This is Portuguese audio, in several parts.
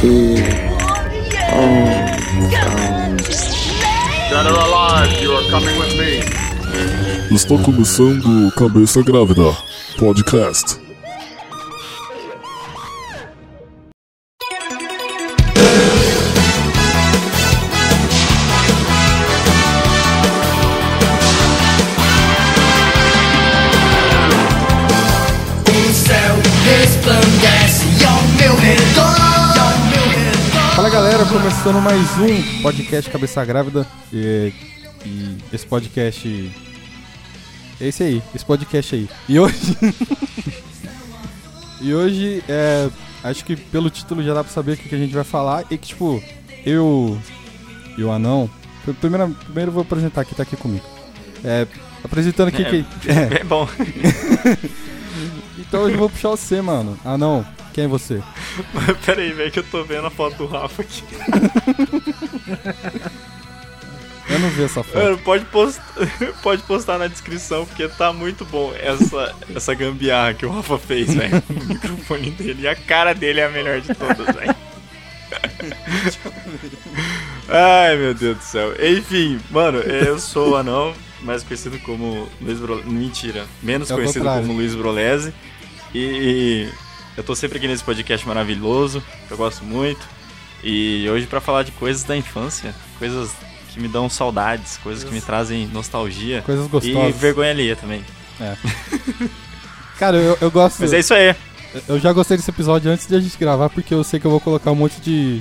T O Dead or alive, you are coming with me. Está começando Cabeça Grávida Podcast. Começando mais um podcast Cabeça Grávida. E, e esse podcast. É esse aí, esse podcast aí. E hoje. e hoje, é, acho que pelo título já dá pra saber o que, que a gente vai falar. E que, tipo, eu e o Anão. Primeiro, primeiro vou apresentar quem tá aqui comigo. É, apresentando aqui É, quem. É, É bom. então hoje eu vou puxar você, mano. Anão, quem é você? Pera aí, velho, que eu tô vendo a foto do Rafa aqui. Eu não vi essa foto. Mano, pode, post... pode postar na descrição, porque tá muito bom essa, essa gambiarra que o Rafa fez, velho. O microfone dele e a cara dele é a melhor de todas, velho. Ai, meu Deus do céu. Enfim, mano, eu sou o Anão, mais conhecido como Luiz Bro... Mentira, menos É conhecido contrário. como Luiz Brolese. E eu tô sempre aqui nesse podcast maravilhoso, que eu gosto muito. E hoje pra falar de coisas da infância, coisas que me dão saudades, coisas que me trazem nostalgia Coisas e gostosas. vergonha alheia também. Cara, eu, eu gosto. Mas é isso aí. Eu já gostei desse episódio antes de a gente gravar, porque eu sei que eu vou colocar um monte de,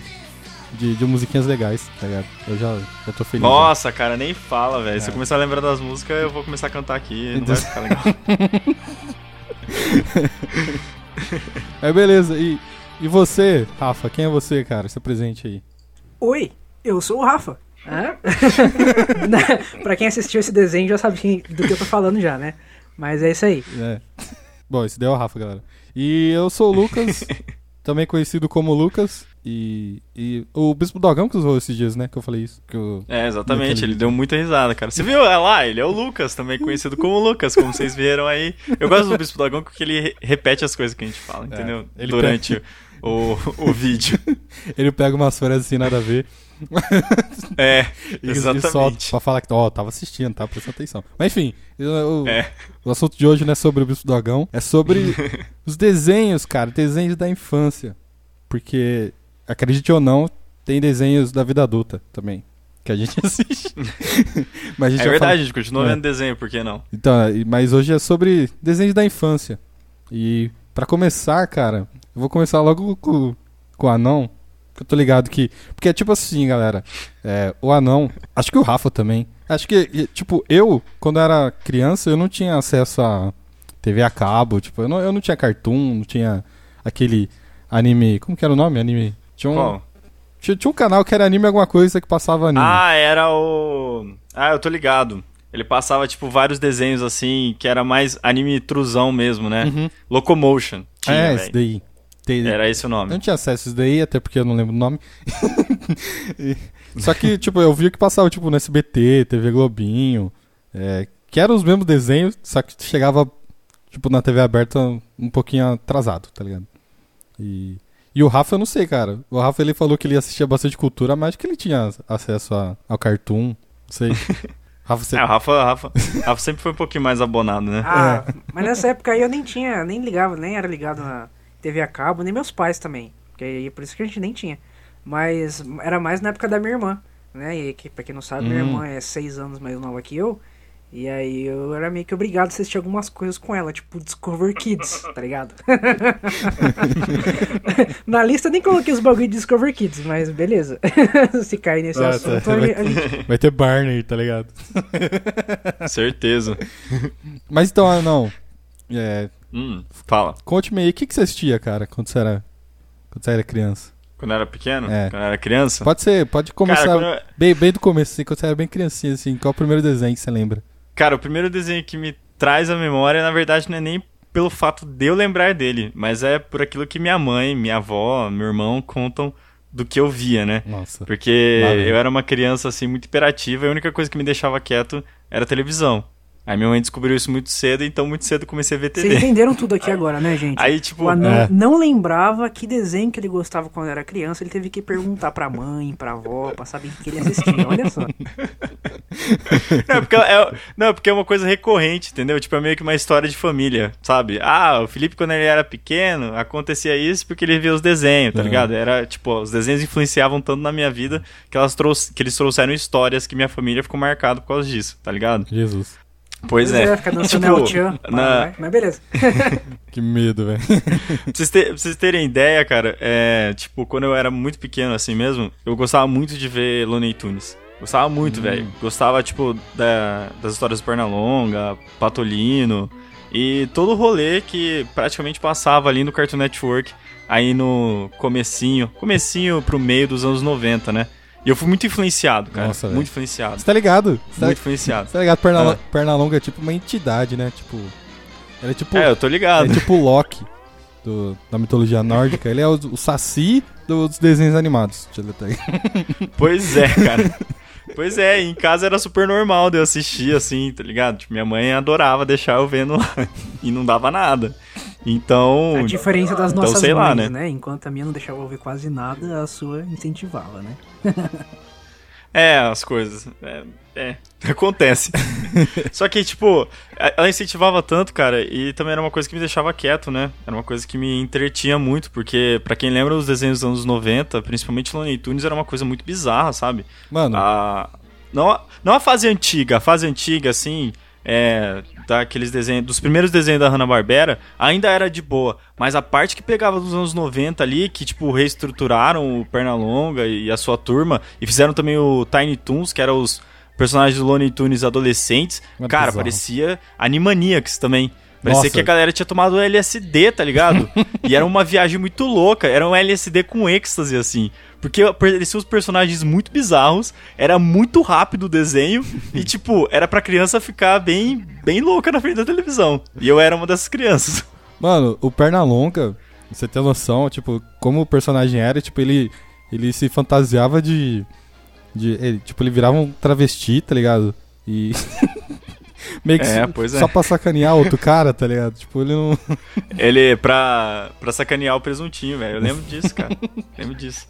de, de musiquinhas legais, tá ligado? Eu já, já tô feliz. Nossa, cara, nem fala, velho. Se É. eu começar a lembrar das músicas, eu vou começar a cantar aqui, não vai ficar legal. É beleza. E, e você, Rafa, quem é você, cara? Se presente aí. Oi, eu sou o Rafa. Né? pra quem assistiu esse desenho já sabe quem- do que eu tô falando já, né? Mas é isso aí. É. Bom, esse daí é o Rafa, galera. E eu sou o Lucas, também conhecido como Lucas. E, e o Bispo Dogão que usou esses dias, né? Que eu falei isso. Que eu... É, exatamente, ele deu muita risada, cara. Você viu? É lá, ele é o Lucas, também conhecido como Lucas, como vocês viram aí. Eu gosto do Bispo Dragão porque ele re- repete as coisas que a gente fala, entendeu? É, ele Durante o, o vídeo. Ele pega umas frases assim, nada a ver. É, E, e solta exatamente. pra falar que, ó, tava assistindo, tava prestando atenção. Mas enfim, o, É. o assunto de hoje não é sobre o Bispo do Dragão, é sobre os desenhos, cara, desenhos da infância. Porque, acredite ou não, tem desenhos da vida adulta também, que a gente assiste. mas a gente É verdade, falar- a gente continua É. vendo desenho, por que não? Então, mas hoje é sobre desenhos da infância. E pra começar, cara, eu vou começar logo com, com o anão. Que eu tô ligado que. Porque é tipo assim, galera. é, o anão. Acho que o Rafa também. Acho que, tipo, eu, quando era criança, eu não tinha acesso a TV a cabo. Tipo, eu não, eu não tinha cartoon, não tinha aquele anime. Como que era o nome? Anime. Tinha um, Qual? tinha, tinha um canal que era anime alguma coisa que passava anime. Ah, era o. Ah, eu tô ligado. Ele passava, tipo, vários desenhos assim, que era mais anime truzão mesmo, né? Uhum. Locomotion. Tinha, é, velho. esse daí. Tem- Era esse o Eu nome. não tinha acesso a isso daí, até porque eu não lembro o nome. E- Só que, tipo, eu vi que passava, tipo, no SBT, TV Globinho, é, que eram os mesmos desenhos, só que chegava, tipo, na TV aberta um pouquinho atrasado, tá ligado? E, e o Rafa, eu não sei, cara. O Rafa, ele falou que ele assistia bastante cultura, mas que ele tinha acesso a- ao cartoon, não sei. Rafa, você... É, o Rafa, Rafa, Rafa sempre foi um pouquinho mais abonado, né? Ah, mas nessa época aí eu nem tinha, nem ligava, nem era ligado na TV a cabo, nem meus pais também. Porque aí por isso que a gente nem tinha. Mas era mais na época da minha irmã, né? E que, pra quem não sabe, minha Hum. irmã é seis anos mais nova que eu. E aí eu era meio que obrigado a assistir algumas coisas com ela, tipo Discover Kids, tá ligado? Na lista eu nem coloquei os bagulho de Discover Kids, mas beleza. Se cair nesse Ah, assunto, tá. a gente- a gente Vai ter Barney, tá ligado? Certeza. Mas então, ah, não. É, Hum, fala. conte-me aí, o que, que você assistia, cara, quando você era, quando você era criança? Quando eu era pequeno? É. Quando eu era criança? Pode ser, pode começar Cara, eu- bem, bem do começo, assim, quando você era bem criancinha, assim. Qual é o primeiro desenho que você lembra? Cara, o primeiro desenho que me traz a memória, na verdade, não é nem pelo fato de eu lembrar dele, mas é por aquilo que minha mãe, minha avó, meu irmão contam do que eu via, né? Nossa. Porque eu era uma criança, assim, muito hiperativa e a única coisa que me deixava quieto era a televisão. Aí minha mãe descobriu isso muito cedo, então muito cedo comecei a ver Vocês TV. entenderam tudo aqui agora, né, gente? Aí, tipo, o anão É. não lembrava que desenho que ele gostava quando era criança. Ele teve que perguntar pra mãe, pra avó, pra saber o que ele assistia. Olha só. Não, porque é, não, porque é uma coisa recorrente, entendeu? Tipo, é meio que uma história de família, sabe? Ah, o Felipe, quando ele era pequeno, acontecia isso porque ele via os desenhos, tá Uhum. ligado? Era, tipo, os desenhos influenciavam tanto na minha vida que, elas trouxe, que eles trouxeram histórias que minha família ficou marcada por causa disso, tá ligado? Jesus. Pois é. Ficar dançando Tipo, na- Vai, Mas beleza. Que medo, velho. Pra vocês, ter- pra vocês terem ideia, cara, é, tipo, quando eu era muito pequeno assim mesmo, eu gostava muito de ver Looney Tunes. Gostava muito, velho. Gostava, tipo, da- das histórias do Pernalonga, Patolino e todo o rolê que praticamente passava ali no Cartoon Network, aí no comecinho, comecinho pro meio dos anos 90, né? E eu fui muito influenciado, cara. Nossa, muito influenciado. Você tá ligado? Você tá, Muito influenciado. você tá ligado? Perna, Ah. Pernalonga é tipo uma entidade, né? Tipo. Ele é tipo. É, eu tô É ligado. tipo o Loki do, da mitologia nórdica. Ele é o, o saci dos desenhos animados. Deixa eu ver. Pois é, cara. Pois é, em casa era super normal de eu assistir assim, tá ligado? Tipo, minha mãe adorava deixar eu vendo lá e não dava nada. Então, A diferença das então, nossas sei lá, mães, né? né? Enquanto a minha não deixava ouvir quase nada, a sua incentivava, né? é, as coisas. É, é, acontece. Só que, tipo, ela incentivava tanto, cara, e também era uma coisa que me deixava quieto, né? Era uma coisa que me entretinha muito, porque, pra quem lembra dos desenhos dos anos 90, principalmente Looney Tunes, era uma coisa muito bizarra, sabe? Mano, A, não, a- não a fase antiga, a fase antiga, assim, é, daqueles desenhos, dos primeiros desenhos da Hanna-Barbera, ainda era de boa, mas a parte que pegava dos anos 90 ali, que, tipo, reestruturaram o Pernalonga e a sua turma, e fizeram também o Tiny Toons, que eram os personagens do Looney Tunes adolescentes, É cara, bizarro. parecia Animaniacs também. Parecia Nossa. que a galera tinha tomado LSD, tá ligado? e era uma viagem muito louca. Era um LSD com êxtase, assim. Porque pareciam os personagens muito bizarros, era muito rápido o desenho, e, tipo, era pra criança ficar bem, bem louca na frente da televisão. E eu era uma dessas crianças. Mano, o Pernalonga, você tem noção, tipo, como o personagem era, tipo, ele, ele se fantasiava de. de ele, tipo, ele virava um travesti, tá ligado? E. meio que É, só- pois é. só pra sacanear outro cara, tá ligado? Tipo, ele não. Ele, pra, pra sacanear o presuntinho, velho. Eu lembro disso, cara. lembro disso.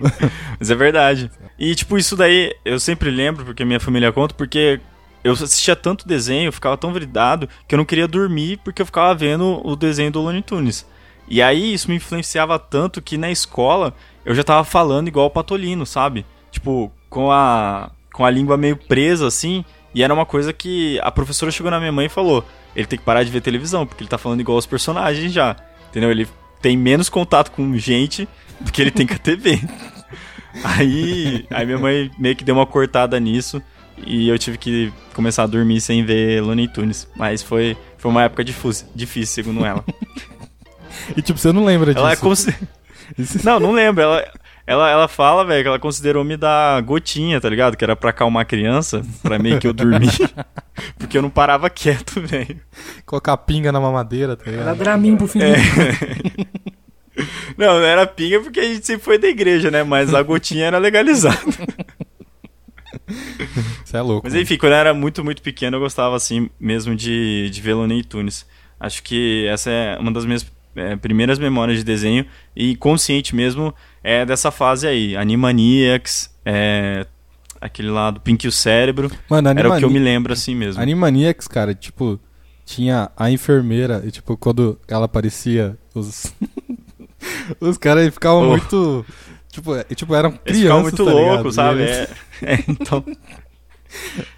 Mas é verdade. E, tipo, isso daí eu sempre lembro, porque minha família conta, porque eu assistia tanto desenho, eu ficava tão vidrado, que eu não queria dormir porque eu ficava vendo o desenho do Looney Tunes. E aí isso me influenciava tanto que na escola eu já tava falando igual o Patolino, sabe? Tipo, com a, com a língua meio presa, assim. E era uma coisa que a professora chegou na minha mãe e falou: ele tem que parar de ver televisão, porque ele tá falando igual os personagens já. Entendeu? Ele tem menos contato com gente do que ele tem com a TV. Aí, aí minha mãe meio que deu uma cortada nisso e eu tive que começar a dormir sem ver Looney Tunes. Mas foi, foi uma época difícil, difícil, segundo ela. E, tipo, você não lembra Ela é disso. consi- Não, não lembro. Ela, ela, ela fala, velho, que ela considerou me dar gotinha, tá ligado? Que era pra acalmar a criança, pra meio que eu dormir. Porque eu não parava quieto, velho. Colocar pinga na mamadeira, tá Era ligado? Dramin pro Felipe. Não, não era pinga porque a gente sempre foi da igreja, né? Mas a gotinha era legalizada. Você é louco. Mas mano. enfim, quando eu era muito, muito pequeno, eu gostava assim mesmo de, de ver Looney Tunes. Acho que essa é uma das minhas é, primeiras memórias de desenho e consciente mesmo é dessa fase aí. Animaniacs, é, aquele lá do Pink e o Cérebro. Mano, Era o que eu Animani- me lembro assim mesmo. Animaniacs, cara, tipo, tinha a enfermeira, e tipo, quando ela aparecia, os. os caras ficavam Oh. muito. Tipo, é- tipo, eram Eles ficavam crianças, muito tá ligado? loucos, E sabe? eles- É, é, então.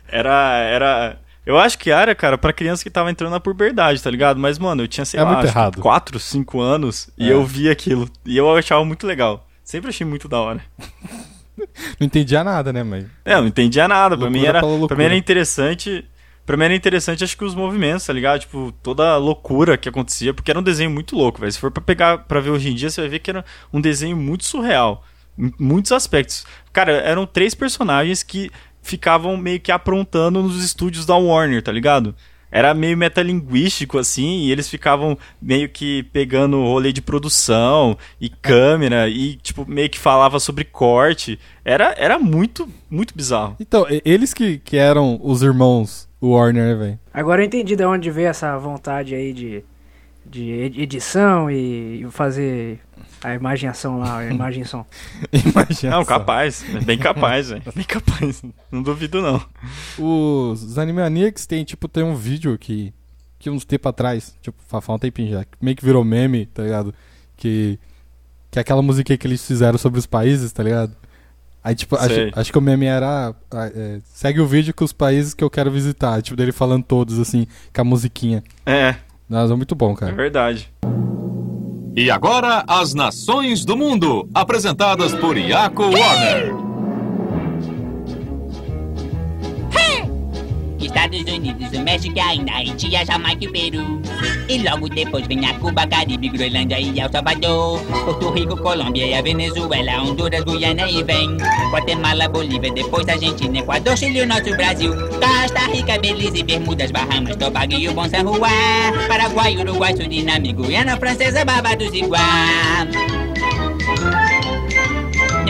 Era. era eu acho que era, cara, pra criança que tava entrando na puberdade, tá ligado? Mas, mano, eu tinha, sei É lá, muito acho que errado. 4, 5 anos e É. eu via aquilo. E eu achava muito legal. Sempre achei muito da hora. Não entendia nada, né, mas. É, não entendia nada. Pra mim, era, pra mim era interessante. Pra mim era interessante, acho que os movimentos, tá ligado? Tipo, toda a loucura que acontecia, porque era um desenho muito louco, velho. Se for pra pegar pra ver hoje em dia, você vai ver que era um desenho muito surreal. Em muitos aspectos. Cara, eram três personagens que ficavam meio que aprontando nos estúdios da Warner, tá ligado? Era meio metalinguístico, assim, e eles ficavam meio que pegando rolê de produção e câmera, e, tipo, meio que falava sobre corte. Era, era muito, muito bizarro. Então, eles que, que eram os irmãos o Warner, né, velho? Agora eu entendi de onde veio essa vontade aí de, de ed- edição e e fazer a imagem ação lá, a imagem e som. Imagina Não, capaz. é Bem capaz, velho. Bem capaz. Não duvido, não. Os Animaniacs tem, tipo, tem um vídeo que, que uns tempo atrás, tipo, fa- faz um tempinho já, que meio que virou meme, tá ligado? Que, que é aquela musiquinha que eles fizeram sobre os países, tá ligado? Aí, tipo, acho, acho que o meme era. é, segue o vídeo com os países que eu quero visitar. Tipo, dele falando todos, assim, com a musiquinha. É, Nossa, é muito bom, é cara. verdade. E agora, as nações do mundo, apresentadas por Iaco Warner. Estados Unidos, o México, a Índia, Haiti, a Jamaica e o Peru. E logo depois vem a Cuba, Caribe, Groenlândia e El Salvador. Porto Rico, Colômbia e a Venezuela, Honduras, Guiana e vem. Guatemala, Bolívia, depois Argentina, Equador, Chile, o nosso Brasil. Costa Rica, Belize, Bermudas, Bahamas, Tobago e o Bom San Juan. Paraguai, Uruguai, Suriname, Guiana Francesa, Barbados e Guam.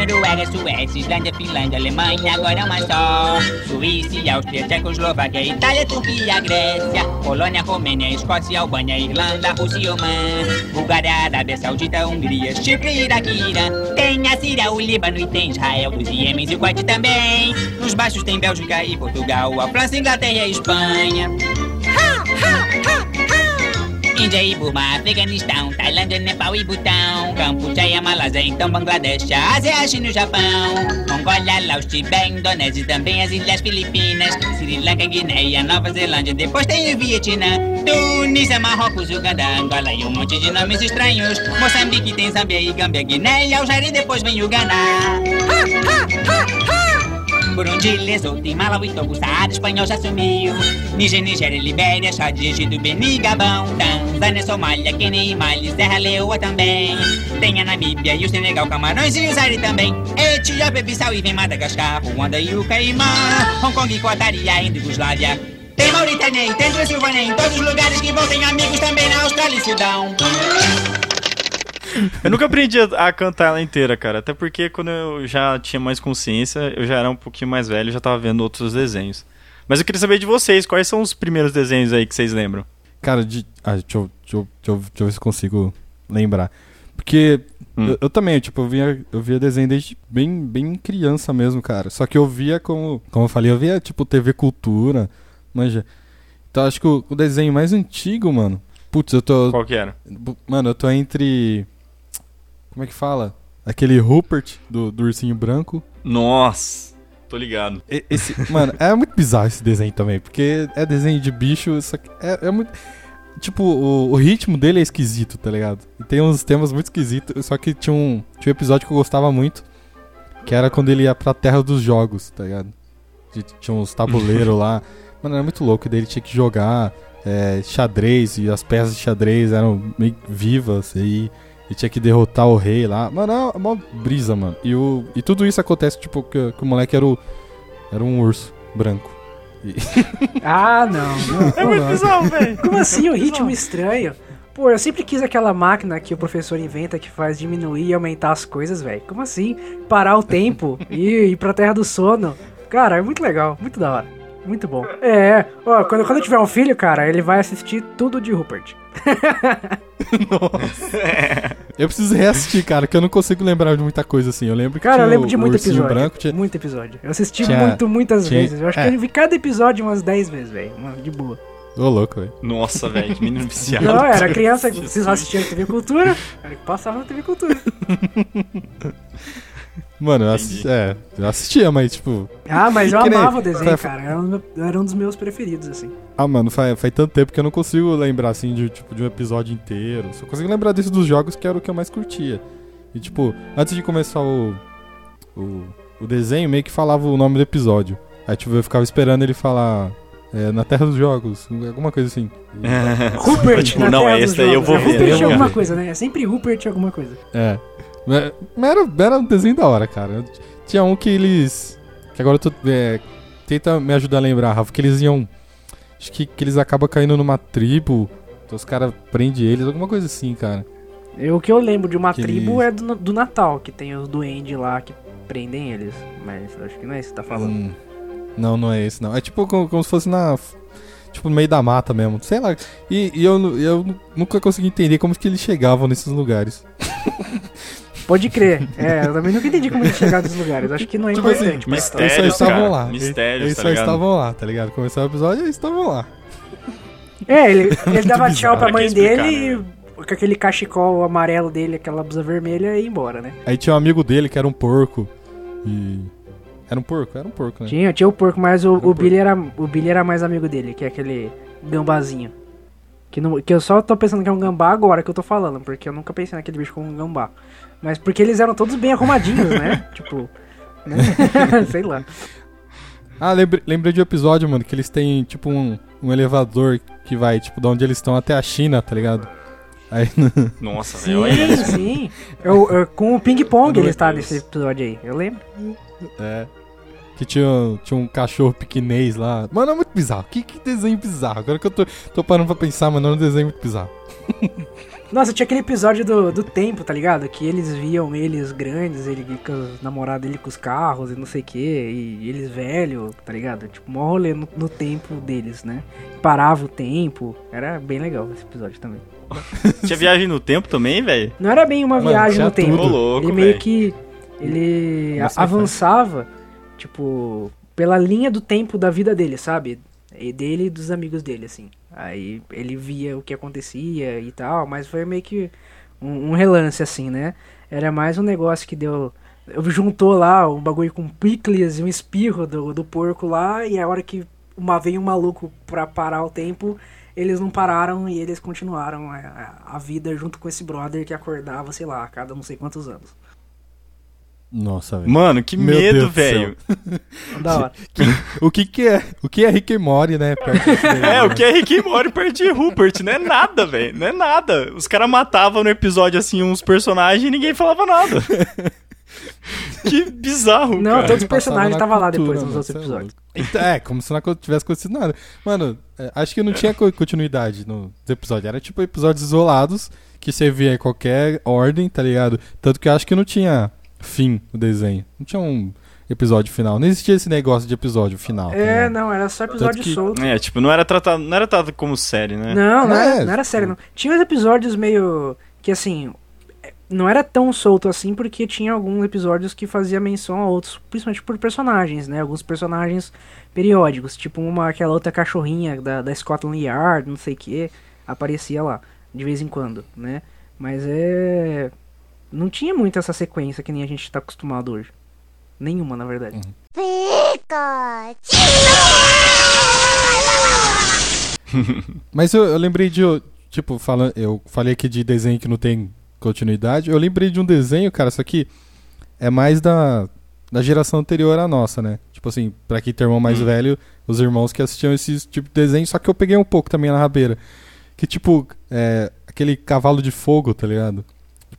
Noruega, Suécia, Islândia, Finlândia, Alemanha, agora é uma só. Suíça, Áustria, Tchecoslováquia, Itália, Turquia, Grécia, Polônia, Romênia, Escócia, Albânia, Irlanda, Rússia Oman. Bulgária, Arábia Saudita, Hungria, Chipre, Iraque, Irã. Tem a Síria, o Líbano e tem Israel, os Iêmenes e o Kuwait também. Nos baixos tem Bélgica e Portugal, a França, Inglaterra e Espanha. Índia e Burma, Afeganistão, Tailândia, Nepal e Butão, Campuchia, Malásia, então Bangladesh, Ásia, China e Japão, Mongólia, Laos, Tibete, Indonésia, e também as Ilhas Filipinas, Sri Lanka, Guiné, Nova Zelândia, depois tem o Vietnã, Tunísia, Marrocos, Uganda, Angola e um monte de nomes estranhos, Moçambique tem e Gâmbia, Guiné e Algéria, e depois vem o Ghana. Burundi, Lesoto, Malawi, Togo, Saara, Espanhol já sumiu. Níger, Nigéria, Libéria, Chad, Egito, Beni, Gabão, Tanzânia, Somália, e Mali, Serra Leoa também. Tem a Namíbia e o Senegal, Camarões e o Zaire também. Etiópia, Bissau e vem Madagascar, Ruanda e o Caimã. Hong Kong, Qatar e a Indo-Yugoslávia. Tem Mauritânia tem Transilvânia em todos os lugares que vão. Tem amigos também na Austrália e Sudão. Eu nunca aprendi a, a cantar ela inteira, cara. Até porque quando eu já tinha mais consciência, eu já era um pouquinho mais velho, já tava vendo outros desenhos. Mas eu queria saber de vocês, quais são os primeiros desenhos aí que vocês lembram? Cara, de. Ah, deixa eu, deixa, eu, deixa, eu, deixa eu ver se consigo lembrar. Porque Hum. eu, eu também, tipo, eu via, eu via desenho desde bem, bem criança mesmo, cara. Só que eu via como. Como eu falei, eu via, tipo, TV Cultura, manja. Então acho que o, o desenho mais antigo, mano. Putz, eu tô. Qual que era? Mano, eu tô entre. Como é que fala? Aquele Rupert do, do Ursinho Branco. Nossa, tô ligado. Esse, mano, é muito bizarro esse desenho também, porque é desenho de bicho, só que é, é muito. Tipo, o, o ritmo dele é esquisito, tá ligado? E tem uns temas muito esquisitos, só que tinha um, tinha um episódio que eu gostava muito, que era quando ele ia pra terra dos jogos, tá ligado? Tinha uns tabuleiros lá. Mano, era muito louco, e daí ele tinha que jogar é, xadrez, e as peças de xadrez eram meio vivas, e e tinha que derrotar o rei lá. Mano, é uma brisa, mano. E, o, e tudo isso acontece, tipo, que, que o moleque era, o, era um urso branco. Ah, não. não. É muito bizarro, velho. Como assim, o ritmo estranho? Pô, eu sempre quis aquela máquina que o professor inventa que faz diminuir e aumentar as coisas, velho. Como assim? Parar o tempo e ir pra terra do sono. Cara, é muito legal, muito da hora. Muito bom. É, ó, quando, quando eu tiver um filho, cara, ele vai assistir tudo de Rupert. Eu preciso reassistir, cara, que eu não consigo lembrar de muita coisa assim. Eu lembro que Cara, eu tinha lembro de o muito episódio. branco. Tinha... Muito episódio. Eu assisti Tinha- muito, muitas tinha- vezes. Eu acho é. que eu vi cada episódio umas 10 vezes, velho. Uma- De boa. Ô, louco, velho. Nossa, velho, que menino viciado. Não, era criança, vocês assistiam TV Cultura? Era que passava na TV Cultura. Mano, eu, assisti, é, eu assistia, mas tipo. Ah, mas eu Que nem- amava o desenho, cara. Era um, era um dos meus preferidos, assim. Ah, mano, faz, faz tanto tempo que eu não consigo lembrar assim de, tipo, de um episódio inteiro. Só consigo lembrar desse dos jogos que era o que eu mais curtia. E tipo, antes de começar o, o, o desenho, meio que falava o nome do episódio. Aí tipo, eu ficava esperando ele falar. é, na Terra dos Jogos, alguma coisa assim. Rupert, Tipo, na não, Terra esse dos daí eu vou É ver. Rupert vou alguma coisa, né? É sempre Rupert alguma coisa. É. Mas era, era um desenho da hora, cara. Tinha um que eles. Que agora eu tô. é, tenta me ajudar a lembrar, Rafa, que eles iam. Acho que, que eles acabam caindo numa tribo. Então os caras prendem eles, alguma coisa assim, cara. Eu, o que eu lembro de uma Que tribo eles- é do, do Natal, que tem os duendes lá que prendem eles. Mas acho que não é isso que você tá falando. Hum. Não, não é esse, não. É tipo como, como se fosse na. Tipo, no meio da mata mesmo. Sei lá. E, e eu, eu nu- nunca consegui entender como que eles chegavam nesses lugares. Pode crer. É, eu também nunca entendi como eles chegaram nesses lugares. Acho que não é Tipo assim, importante. mas tá. Eles só estavam cara. lá. Mistérios, eles tá só ligado? estavam lá, tá ligado? Começou o episódio e eles estavam lá. É, ele, ele dava tchau pra mãe Pra que explicar, dele e com aquele cachecol amarelo dele, aquela blusa vermelha e ia embora, né? Aí tinha um amigo dele que era um porco. E. Era um porco? Era um porco, né? Tinha, tinha o porco, mas o, Era um o, Billy era, o Billy era mais amigo dele, que é aquele gambazinho. Que, não, que eu só tô pensando que é um gambá agora que eu tô falando, porque eu nunca pensei naquele bicho como um gambá. Mas porque eles eram todos bem arrumadinhos, né? tipo. Né? Sei lá. Ah, lembrei, lembrei de um episódio, mano, que eles têm, tipo, um, um elevador que vai, tipo, de onde eles estão até a China, tá ligado? Aí, Nossa, velho, olha Sim, isso. sim. Eu, eu- com o ping-pong ele está nesse episódio aí, eu lembro. é. Que tinha, tinha um cachorro piquinês lá. Mano, é muito bizarro. Que, que desenho bizarro. Agora que eu tô, tô parando pra pensar, mano, é um desenho muito bizarro. Nossa, tinha aquele episódio do, do tempo, tá ligado? Que eles viam eles grandes, ele com os namorados dele com os carros e não sei o que, e eles velho, tá ligado? Tipo, mó rolê no, no tempo deles, né? Parava o tempo, era bem legal esse episódio também. Tinha viagem no tempo também, velho? Não era bem uma Mano, viagem no tempo, louco, ele meio velho. que, ele a- avançava, tipo, pela linha do tempo da vida dele, sabe? E dele e dos amigos dele, assim. Aí ele via o que acontecia e tal, mas foi meio que um, um relance, assim, né? Era mais um negócio que deu. Juntou lá um bagulho com picles e um espirro do, do porco lá, e a hora que uma veio um maluco pra parar o tempo, eles não pararam e eles continuaram a, a- vida junto com esse brother que acordava, sei lá, a cada não sei quantos anos. Nossa, velho. Mano, que Meu medo, velho. Da hora. O que que é? O que é Rick e Morty, né? daí, É, né? o que é Rick e Morty perto de Rupert, não é nada, velho, não é nada. Os caras matavam no episódio, assim, uns personagens e ninguém falava nada. que bizarro, Não, cara. todos os personagens na estavam lá depois nos outros é episódios. Então, É, como se não tivesse acontecido nada. Mano, é, acho que não tinha co- continuidade nos episódios. Era tipo episódios isolados que você via em qualquer ordem, tá ligado? Tanto que eu acho que não tinha fim o desenho. Não tinha um episódio final. Não existia esse negócio de episódio final. É, não, era só episódio que- solto. É, tipo, não era tratado, não era tratado como série, né? Não, não, É, era, não era sério, não. Tinha uns episódios meio. que assim. é, Não era tão solto assim, porque tinha alguns episódios que fazia menção a outros, principalmente por personagens, né? Alguns personagens periódicos, tipo uma aquela outra cachorrinha da, da Scotland Yard, não sei o que, aparecia lá, de vez em quando, né? Mas é. Não tinha muito essa sequência que nem a gente tá acostumado hoje. Nenhuma, na verdade. Mas eu, eu lembrei de. Tipo, falando, eu falei aqui de desenho que não tem continuidade. Eu lembrei de um desenho, cara, isso aqui é mais da, da geração anterior à nossa, né? Tipo assim, pra quem tem irmão mais velho, os irmãos que assistiam esse tipo de desenho, só que eu peguei um pouco também na rabeira. Que tipo, é, aquele cavalo de fogo, tá ligado?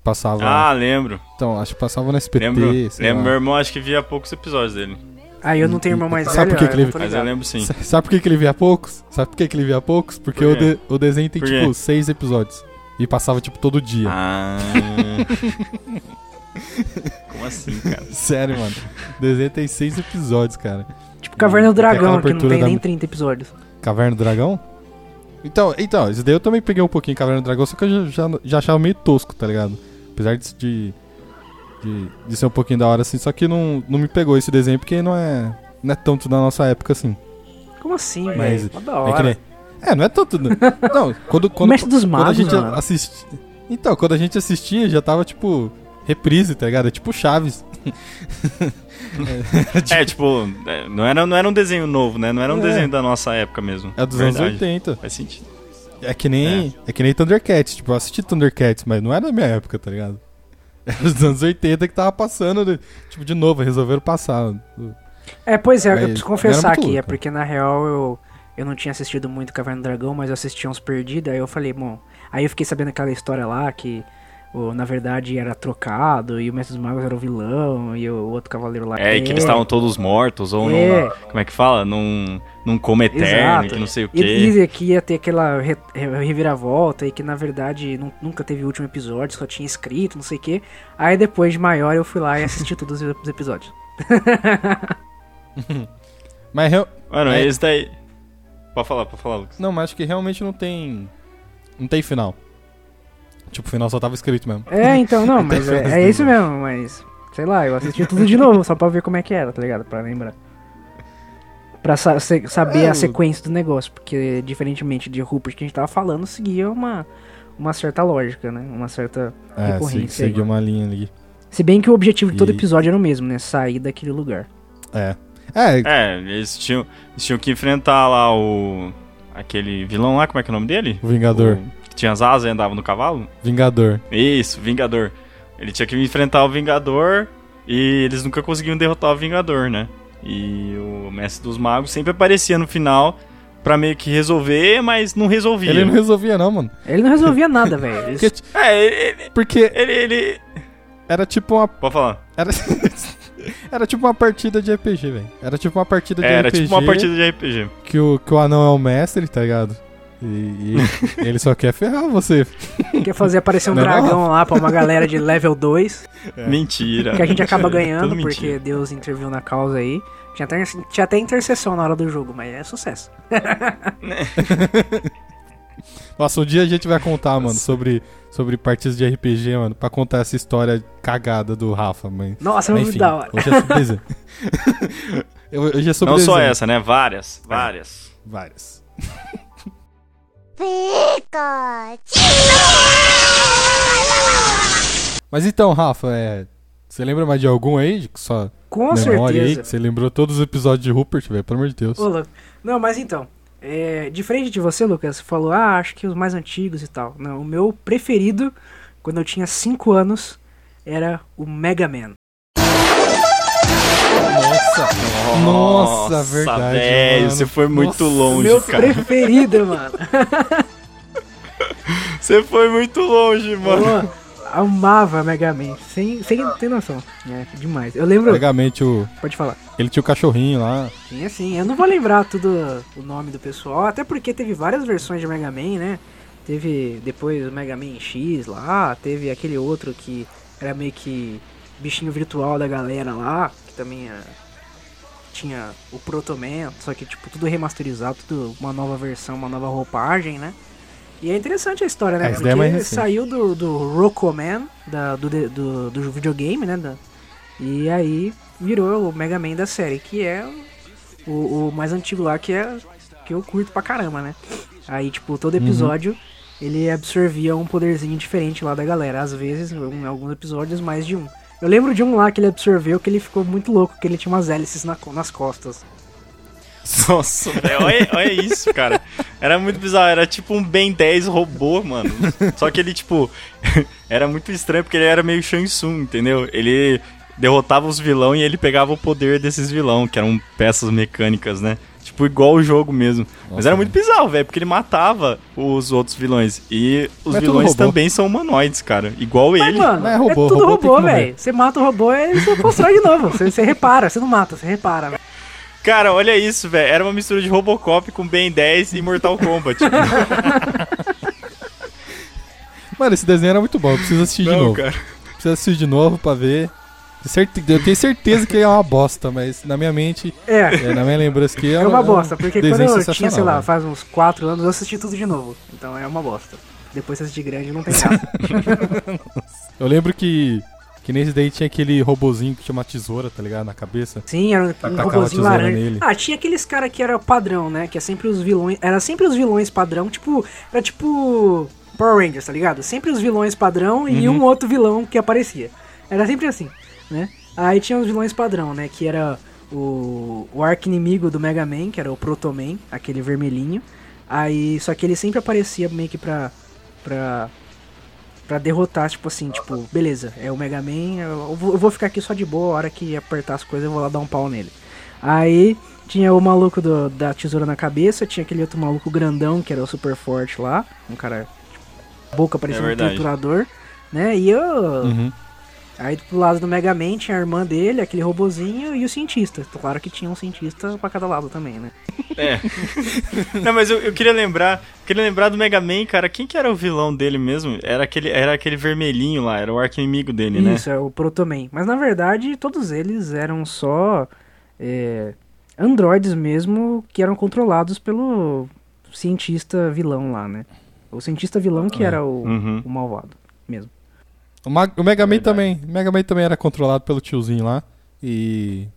Passava. Ah, lembro. Então, acho que passava no SPT. Lembro, lembro lá. meu irmão, acho que via poucos episódios dele. Aí eu não tenho irmão mais Sabe velho, por que eu que ele- Mas eu lembro sim. Sa- Sabe por que, que ele via poucos? Sabe por que, que ele via poucos? Porque Por o, de- o desenho tem Por tipo quê? seis episódios. E passava tipo todo dia. Ah. Como assim, cara? Sério, mano. O desenho tem seis episódios, cara. Tipo Caverna do Dragão, que não tem da- nem 30 episódios. Caverna do Dragão? Então, então, esse daí eu também peguei um pouquinho Caverna do Dragão, só que eu já, já, já achava meio tosco, tá ligado? Apesar de, de, de, de ser um pouquinho da hora assim, só que não, não me pegou esse desenho porque não é, não é tanto da nossa época assim. Como assim, Mas velho? Da É, que hora. nem- é, não é tanto. Não, Não, quando, quando, Mestre dos quando a Magos, gente mano. assistia. Então, quando a gente assistia, já tava tipo. Reprise, tá ligado? É tipo Chaves. É, tipo, é, não era, não era um desenho novo, né? Não era um É. desenho da nossa época mesmo. É dos Verdade. anos 80. Faz sentido. É que nem. É. que nem Thundercats. Tipo, eu assisti Thundercats, mas não era da minha época, tá ligado? Era dos anos 80 que tava passando, de- tipo, de novo, resolveram passar. É, pois é, eu Mas preciso era confessar aqui, é louco. porque na real eu, eu não tinha assistido muito Caverna do Dragão, mas eu assisti uns perdidos, aí eu falei, bom. Aí eu fiquei sabendo aquela história lá que o, na verdade era trocado e o Mestre dos Magos era o vilão e o outro cavaleiro lá. É, e que eles estavam todos mortos, ou É. num. Como é que fala? Num, num coma eterno, que não sei o E, quê. e que ia ter aquela re- re- reviravolta e que na verdade nu- nunca teve o último episódio, só tinha escrito, não sei o que. Aí depois de maior eu fui lá e assisti todos os episódios. Mas real- Mano, É. esse daí. Pode falar, pode falar, Lucas. Não, mas acho que realmente não tem. Não tem final. Tipo, o final só tava escrito mesmo. É, então, não, mas é, é isso mesmo, mas. Sei lá, eu assisti tudo de novo, só pra ver como é que era, tá ligado? Pra lembrar. Pra sa- saber É, a sequência do negócio, porque diferentemente de Rupert que a gente tava falando, seguia uma, uma certa lógica, né? Uma certa É, se- recorrência. aí. seguiu uma linha ali. Se bem que o objetivo de todo E- episódio era o mesmo, né? Sair daquele lugar. É. É, É, eles tinham, eles tinham que enfrentar lá o. aquele vilão lá, como é que é o nome dele? o Vingador. O, tinha as asas e andava no cavalo? Vingador. Isso, Vingador. Ele tinha que enfrentar o Vingador e eles nunca conseguiam derrotar o Vingador, né? E o Mestre dos Magos sempre aparecia no final pra meio que resolver, mas não resolvia. Ele não resolvia, não, mano. Ele não resolvia nada, velho. Porque, É, ele, porque ele, ele- era tipo uma. Pode falar. Era, era tipo uma partida de RPG, velho. Era tipo uma partida de É, era RPG. tipo uma partida de RPG. Que o, que o anão é o mestre, tá ligado? E, e ele só quer ferrar você. Quer fazer aparecer um Não é não? dragão lá pra uma galera de level 2, Mentira. que a gente acaba ganhando, porque mentira. Deus interviu na causa aí. Tinha até, tinha até intercessão na hora do jogo, mas é sucesso. Nossa, um dia a gente vai contar, mano, sobre, sobre partidas de RPG, mano, pra contar essa história cagada do Rafa, mas. Nossa, mas muito enfim, da hora. hoje é sobre desenho. Hoje é sobre Não só essa, né? Várias, várias. Várias. Mas então, Rafa, é. Você lembra mais de algum aí? Só Com memória aí? certeza. Que você lembrou todos os episódios de Rupert, velho? Pelo amor de Deus. Ô, Não, mas então, é, diferente de você, Lucas, você falou, ah, acho que os mais antigos e tal. Não, o meu preferido, quando eu tinha 5 anos, era o Mega Man. Nossa! Nossa, verdade. velho, mano. você foi muito Nossa, longe, meu cara. preferido, mano. Você foi muito longe, mano. Eu amava Mega Man, sem, sem ter noção. É, demais. Eu lembro, Megamente, o... pode falar. ele tinha o cachorrinho lá. Sim, assim, eu não vou lembrar tudo o nome do pessoal, até porque teve várias versões de Mega Man, né? Teve depois o Mega Man X lá, teve aquele outro que era meio que bichinho virtual da galera lá, que também é, tinha o Proto Man, só que tipo tudo remasterizado, tudo uma nova versão, uma nova roupagem, né? E é interessante a história, né? É, é Porque recente. saiu do, do Rocoman, da, do, do, do videogame, né? da- e aí virou o Mega Man da série, que é o, o mais antigo lá, que é que eu curto pra caramba, né? Aí, tipo, todo episódio ele absorvia um poderzinho diferente lá da galera. Às vezes, em alguns episódios, mais de um. Eu lembro de um lá que ele absorveu que ele ficou muito louco, que ele tinha umas hélices na nas costas. Nossa, velho, olha, olha isso, cara. Era muito bizarro, era tipo um Ben 10 robô, mano. Só que ele, tipo, era muito estranho porque ele era meio Shang Tsung, entendeu? Ele derrotava os vilão e ele pegava o poder desses vilão, que eram peças mecânicas, né? Tipo, igual o jogo mesmo. Mas Nossa, era muito bizarro, velho, porque ele matava os outros vilões. E os Mas é vilões robô. também são humanoides, cara. Igual Mas, ele. mano, Mas é é, robô, tudo robô robô, velho. Você mata o robô e você constrói de novo. Você, você repara, você não mata, você repara. velho. Cara, olha isso, velho. Era uma mistura de Robocop com Ben 10 e Mortal Kombat. Mano, esse desenho era muito bom, eu preciso assistir de Não, novo. cara. Preciso assistir de novo pra ver. Eu tenho certeza que é uma bosta, mas na minha mente, É, é, na minha lembrança que é, é uma um bosta, porque quando eu tinha, sei lá, velho. faz uns 4 anos, eu assisti tudo de novo. Então é uma bosta. Depois você assistir grande não tem graça. Eu lembro que, que nesse daí tinha aquele robozinho que tinha uma tesoura, tá ligado? Na cabeça. Sim, era um, um tesoura laranja. nele. Ah, tinha aqueles cara que era padrão, né? Que é sempre os vilões. Era sempre os vilões padrão, tipo. Era tipo. Power Rangers, tá ligado? Sempre os vilões padrão e Uhum. um outro vilão que aparecia. Era sempre assim, né? Aí tinha os vilões padrão, né? Que era o, o arco-inimigo do Mega Man, que era o Proto Man, aquele vermelhinho. Aí, só que ele sempre aparecia meio que pra. pra. pra derrotar, tipo assim, tipo, beleza, é o Mega Man, eu vou, eu vou ficar aqui só de boa, a hora que apertar as coisas eu vou lá dar um pau nele. Aí tinha o maluco do- da tesoura na cabeça, tinha aquele outro maluco grandão, que era o super forte lá, um cara, tipo, boca parecendo um verdade. triturador, né? E eu, Uhum. Aí pro lado do Mega Man tinha a irmã dele, aquele robozinho e o cientista. Claro que tinha um cientista pra cada lado também, né? É. Não, mas eu, eu queria lembrar. Queria lembrar do Mega Man, cara. Quem que era o vilão dele mesmo? Era aquele, era aquele vermelhinho lá, era o arco-inimigo dele, né? Isso, é o Proto Man. Mas na verdade, todos eles eram só é, androides mesmo que eram controlados pelo cientista vilão lá, né? O cientista vilão que É. era o, Uhum. o malvado mesmo. O, Ma- o Mega Man Verdade. também. O Mega Man também era controlado pelo tiozinho lá. E.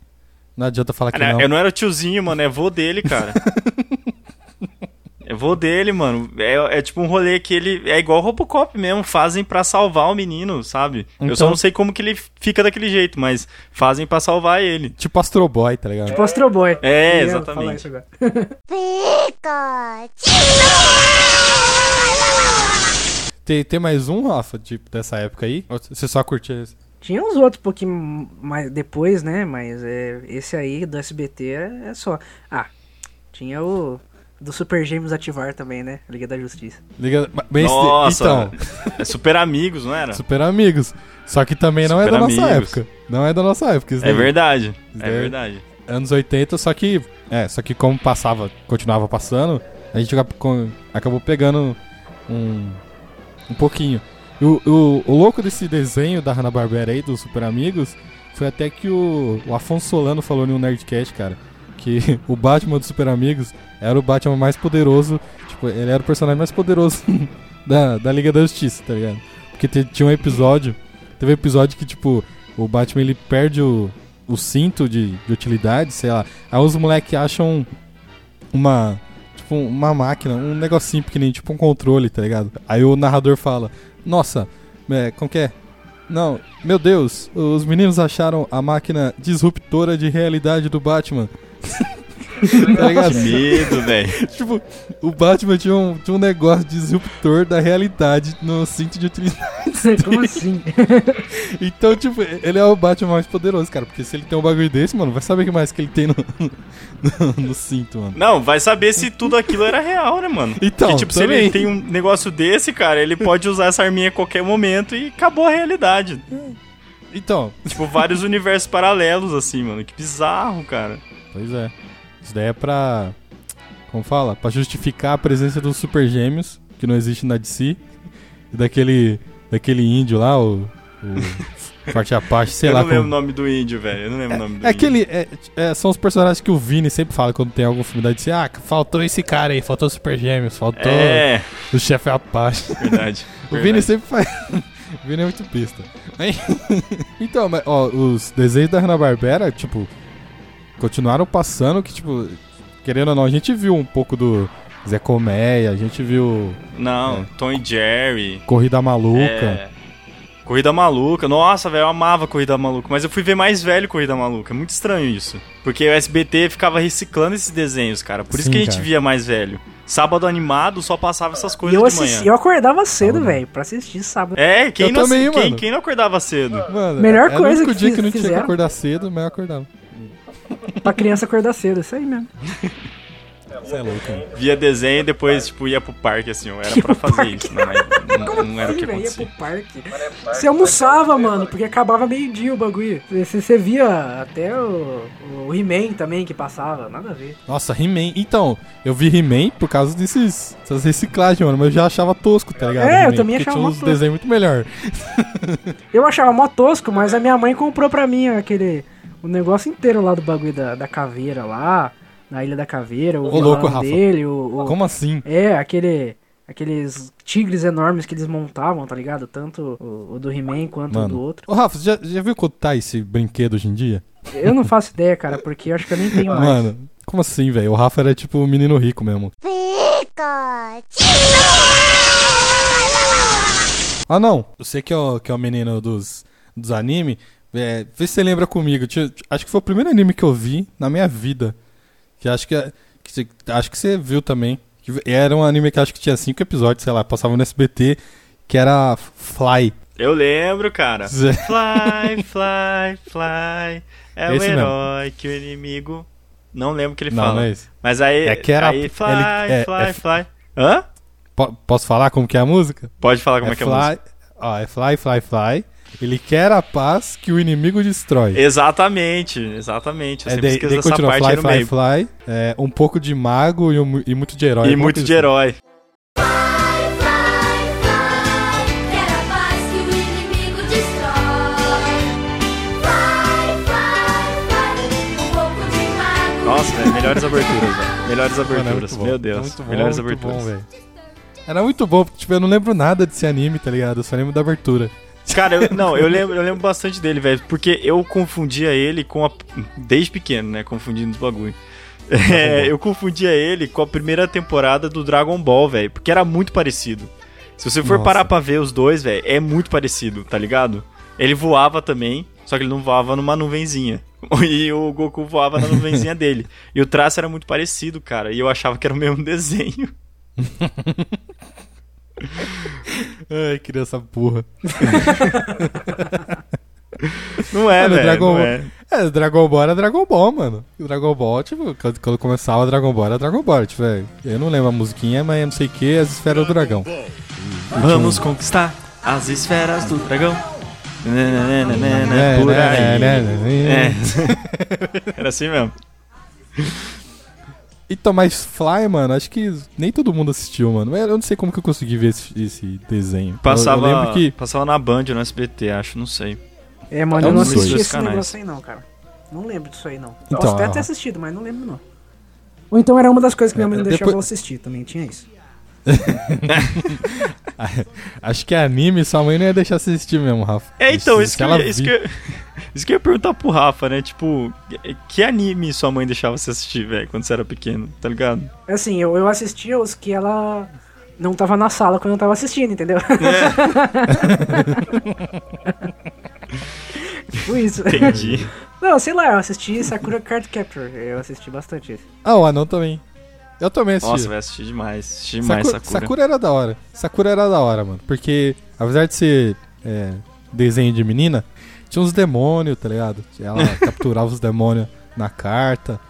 Não adianta falar que Cara, não. Eu não era tiozinho, mano, é vô dele, cara. é vô dele, mano. É, é tipo um rolê que ele. É igual o Robocop mesmo, fazem pra salvar o menino, sabe? Eu só Então- não sei como que ele fica daquele jeito, mas fazem pra salvar ele. Tipo Astro Boy, tá ligado? Tipo Astro Boy. É, Eu ia exatamente. falar isso agora. Tem, tem mais um, Rafa, tipo, dessa época aí? Ou Você só curtia esse? Tinha uns outros um pouquinho mais depois, né? Mas é, esse aí do SBT é, é só. Ah, tinha o do Super Gêmeos ativar também, né? Liga da Justiça. Liga... Bem, Nossa, então, é super amigos, não era? Super Amigos. Só que também não é da Super nossa Amigos. época. Não é da nossa época. Isso É daí. verdade. Isso É daí- verdade. Anos 80, só que. É, só que como passava, continuava passando, a gente acabou pegando um. Um pouquinho. E o, o, o louco desse desenho da Hanna-Barbera aí, dos Super Amigos, foi até que o, o Afonso Solano falou no Nerdcast, cara, que o Batman dos Super Amigos era o Batman mais poderoso, tipo, ele era o personagem mais poderoso da, da Liga da Justiça, tá ligado? Porque te- tinha um episódio, teve um episódio que, tipo, o Batman ele perde o, o cinto de, de utilidade, sei lá. Aí os moleques acham uma. Tipo, uma máquina, um negocinho pequenininho, tipo um controle, tá ligado? Aí o narrador fala: Nossa, é, como que é? Não, meu Deus, os meninos acharam a máquina disruptora de realidade do Batman. tá ligado? Que medo, velho. tipo, o Batman tinha um, tinha um negócio disruptor da realidade no cinto de utilidade. Como assim? Então, tipo, ele é o Batman mais poderoso, cara. Porque se ele tem um bagulho desse, mano, vai saber o que mais que ele tem no, no, no cinto, mano. Não, vai saber se tudo aquilo era real, né, mano? Então, Porque, tipo, se também. ele tem um negócio desse, cara, ele pode usar essa arminha a qualquer momento e acabou a realidade. Então, Tipo, vários universos paralelos, assim, mano. Que bizarro, cara. pois é. Isso daí é pra. Como fala? Pra justificar a presença dos Super Gêmeos, que não existe na DC. E daquele. Daquele índio lá, o. o Forte Apache, sei eu lá não lembro o como. nome do índio, velho. Eu não lembro o nome do É índio. aquele. é- é, são os personagens que o Vini sempre fala quando tem algum filme da DC. Ah, faltou esse cara aí, faltou Super Gêmeos, faltou É, o chefe Apache. verdade. O Vini verdade. sempre faz. o Vini é muito pista. Então, mas, ó, os desenhos da Hanna-Barbera, tipo, continuaram passando que, tipo, querendo ou não, a gente viu um pouco do Zé Colmeia, a gente viu Não, É. Tom e Jerry. Corrida Maluca. É... Corrida Maluca. Nossa, velho, eu amava Corrida Maluca. Mas eu fui ver mais velho Corrida Maluca. É muito estranho isso. Porque o SBT ficava reciclando esses desenhos, cara. Por isso Sim, que a gente cara. via mais velho. Sábado animado só passava essas coisas eu, de assisti, manhã. eu acordava cedo, velho, pra assistir sábado. É, quem Eu não, também, quem, mano. quem não acordava cedo? Mano, Melhor era coisa o único que dia fiz- que não tinha que fizeram. acordar cedo, mas eu acordava. Pra criança acordar cedo, isso aí mesmo. Você é louco, mano. Via desenho e depois, tipo, ia pro parque, assim. Era Ia pra fazer parque. isso. Não, mas não, não era o que Sim, velho, ia acontecia. pro parque. Você almoçava, mano, porque acabava meio-dia o bagulho. Você, você via até o, o He-Man também que passava, nada a ver. Nossa, He-Man. Então, eu vi He-Man por causa desses, dessas reciclagens, mano, mas eu já achava tosco, tá ligado? É, eu também porque achava tinha uns tosco. desenhos muito melhor. Eu achava mó tosco, mas a minha mãe comprou pra mim aquele. O negócio inteiro lá do bagulho da, da caveira lá. Na Ilha da Caveira, o louco, Rafa. dele, o, o- Como assim? É, aquele. Aqueles tigres enormes que eles montavam, tá ligado? Tanto o, o do He-Man quanto o do Mano. outro. Ô, Rafa, você já, já viu quanto tá esse brinquedo hoje em dia? Eu não faço ideia, cara, porque eu acho que eu nem tenho mais. Mano, como assim, velho? O Rafa era tipo um menino rico mesmo. Ah, não. Você que é o, que é o menino dos, dos anime, é, vê se você lembra comigo. Acho que foi o primeiro anime que eu vi na minha vida. Que acho que, é- que você- acho que você viu também. Que era um anime que acho que tinha cinco episódios, sei lá, passava no SBT, que era Fly. Eu lembro, cara. Fly, fly, fly. É o Esse mesmo. herói que o inimigo. Não lembro o que ele Não, fala. não é esse. Mas aí. É que era- aí, fly, ele- é- fly, é- fly. Hã? Po- posso falar como que é a música? Pode falar como é, que é a música. ó, é Fly, Fly, Fly. Ele quer a paz que o inimigo destrói. Exatamente, exatamente. Eu É, sempre daí, esqueço dessa parte Fly, no Fly, meio. Fly. É, um pouco de mago e, um- e muito de herói. E alguma muito de herói. Um de Nossa, velho, melhores aberturas, velho. Melhores Mano, é aberturas, meu É Deus. muito bom, melhores aberturas. bom. Era muito bom, porque tipo, eu não lembro nada desse anime, tá ligado? Eu só lembro da abertura. Cara, eu- não, eu lembro, eu lembro bastante dele, velho, porque eu confundia ele com a. Desde pequeno, né? Confundindo os bagulho. É, eu confundia ele com a primeira temporada do Dragon Ball, velho, porque era muito parecido. Se você for Nossa. parar pra ver os dois, velho, é muito parecido, tá ligado? Ele voava também, só que ele não voava numa nuvenzinha. E o Goku voava na nuvenzinha dele. E o traço era muito parecido, cara. E eu achava que era o mesmo desenho. Ai, criança burra. Não é, Mano, velho. Dragon- não é. É, Dragon Ball era Dragon Ball, mano. O Dragon Ball, tipo, quando, quando começava Dragon Ball era Dragon Ball. Tipo, é, eu não lembro a musiquinha, mas eu não sei o que, as esferas do dragão. Vamos conquistar as esferas do dragão. É, Por né, aí. né, né, É. né. Era assim mesmo. Então, mas Fly, mano, acho que nem todo mundo assistiu, mano. Eu não sei como que eu consegui ver esse, esse desenho. Eu- Passava, Eu, lembro que. passava na Band ou no SBT, acho, não sei. É, mano, É eu não assisti esse canais. negócio aí não, cara. Não lembro disso aí não. Então, Posso até ó. ter assistido, mas não lembro não. Ou então era uma das coisas que minha mãe não É, deixava depois- eu assistir, também tinha isso. Acho que é anime, sua mãe não ia deixar você assistir mesmo, Rafa. É, então, isso que, eu, isso, que eu, isso que eu ia perguntar pro Rafa, né? Tipo, que anime sua mãe deixava você assistir, velho, quando você era pequeno, tá ligado? Assim, eu, eu assistia os que ela não tava na sala quando eu tava assistindo, entendeu? tipo isso. Entendi. Não, sei lá, eu assisti Sakura Card Capture. Eu assisti bastante esse. Ah, o anão também. Eu também assisti. Nossa, vai assistir demais. Assisti demais Sakura, Sakura. Sakura era da hora. Sakura era da hora, mano. Porque, apesar de ser é, desenho de menina, tinha uns demônios, tá ligado? Ela capturava os demônios na carta.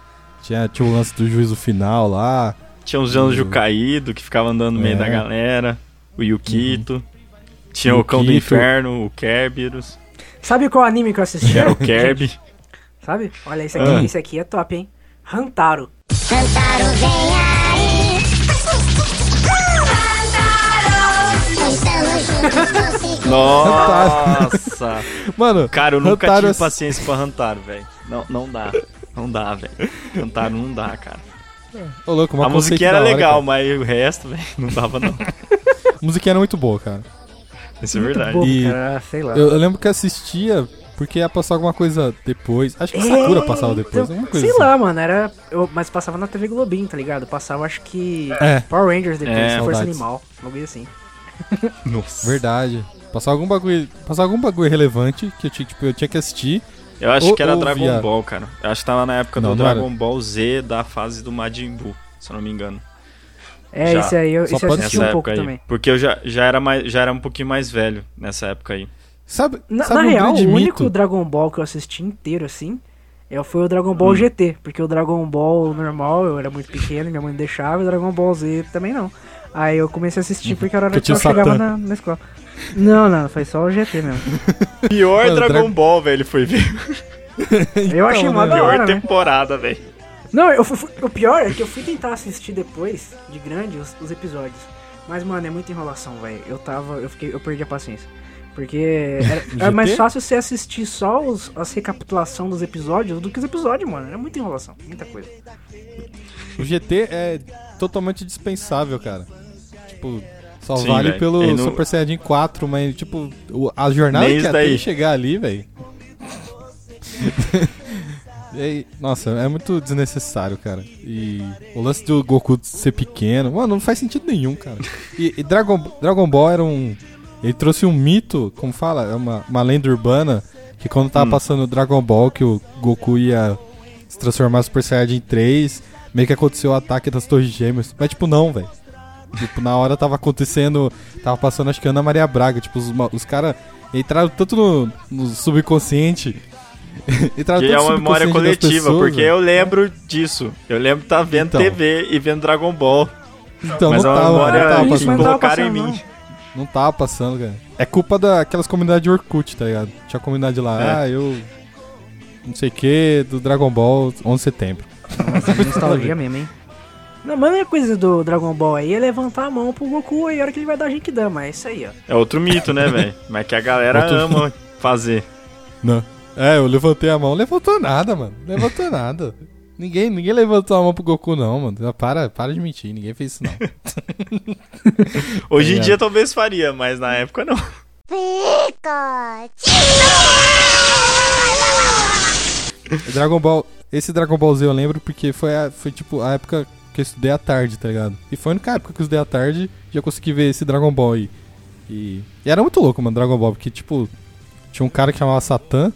Tinha, tinha o lance do juízo final lá. Tinha os anjos caídos que ficava andando no meio É. da galera. O Yukito. Tinha o cão do Yukito. inferno, o Kerberos. Sabe qual anime que eu assisti? Que era o Kirby. Sabe? Olha, esse aqui, Ah. esse aqui é top, hein? Hantaro. Nossa! Mano, Cara, eu nunca Hantaro tive é- paciência pra Hantaro, velho. Não, não dá. Não dá, velho. Hantaro não dá, cara. Ô, louco, uma a musiquinha era hora, legal, cara. mas o resto, velho, não dava não. A musiquinha era muito boa, cara. Isso é Muito verdade. E- cara, sei lá. Eu, eu lembro que assistia porque ia passar alguma coisa depois. Acho que É, Sakura passava depois, então, alguma coisa Sei assim. lá, mano, era. Eu, mas passava na TV Globinho, tá ligado? Passava, acho que. É. Power Rangers depois, É, Força saudades. Animal. Bagulho assim. Nossa. Verdade. Passar algum bagulho, passar algum bagulho relevante que eu tinha, tipo, eu tinha que assistir. Eu acho Ou- que era Dragon via- Ball, cara. Eu acho que tava na época Não, do não era. Dragon Ball Z da fase do Majin Buu, se eu não me engano. É, Já. esse aí eu, Só esse eu assisti Nessa um pouco época aí. também. Porque eu já, já, era mais, já era um pouquinho mais velho nessa época aí. Sabe, Na, sabe na um real, o único mito? Dragon Ball que eu assisti inteiro assim é, foi o Dragon Ball Hum. GT. Porque o Dragon Ball normal eu era muito pequeno, minha mãe não deixava, e o Dragon Ball Z também não. Aí eu comecei a assistir porque era a hora que eu chegava na, na escola. Não, não, foi só o GT mesmo. Pior Mano, Dragon Dra- Ball, velho, ele foi ver. Eu achei Então, mó né? Pior hora, né? temporada, velho. Não, eu fui- fui- o pior é que eu fui tentar assistir depois, de grande, os, os episódios. Mas, mano, é muita enrolação, velho. Eu tava. Eu fiquei. Eu perdi a paciência. Porque era, era mais fácil você assistir só os, as recapitulação dos episódios do que os episódios, mano. Era muita enrolação, muita coisa. O GT é totalmente dispensável, cara. Tipo, só Sim, vale velho. pelo no- Super Saiyajin 4, mas, tipo, o- a jornada Nem que até daí. chegar ali, velho. Nossa, é muito desnecessário, cara. E o lance do Goku ser pequeno, mano, não faz sentido nenhum, cara. E, e Dragon, Dragon Ball era um. Ele trouxe um mito, como fala, é uma, uma lenda urbana, que quando tava Hum. passando o Dragon Ball, que o Goku ia se transformar no Super Saiyajin 3, meio que aconteceu o ataque das Torres Gêmeas. Mas, tipo, não, velho. Tipo, na hora tava acontecendo. Tava passando, acho que Ana Maria Braga. Tipo, os, os caras entraram tanto no, no subconsciente. entraram Que é uma memória coletiva, pessoas, porque eu lembro disso. Eu lembro de estar vendo Então. TV e vendo Dragon Ball. Então, mas não é uma tava, memória não tava que colocaram em mim. Não tava passando, cara. É culpa daquelas comunidades de Orkut, tá ligado? Tinha comunidade lá, É. ah, eu. Não sei o que, do Dragon Ball 11 de setembro. Nossa, que nostalgia mesmo, hein? Não, mas a única coisa do Dragon Ball aí é levantar a mão pro Goku aí a hora que ele vai dar Genkidama. É isso aí, ó. É outro mito, né, velho? Mas que a galera Outro- ama fazer. Não. É, eu levantei a mão. Levantou nada, mano. Levantou nada. Ninguém, ninguém levantou a mão pro Goku, não, mano. Para, para de mentir, ninguém fez isso, não. Hoje em ligado? dia talvez faria, mas na época não. Dragon Ball. Esse Dragon Ball Z eu lembro porque foi, a- foi tipo a época que eu estudei à tarde, tá ligado? E foi a única época que eu estudei à tarde e eu consegui ver esse Dragon Ball aí. E, e era muito louco, mano, Dragon Ball, porque tipo, tinha um cara que chamava Satã.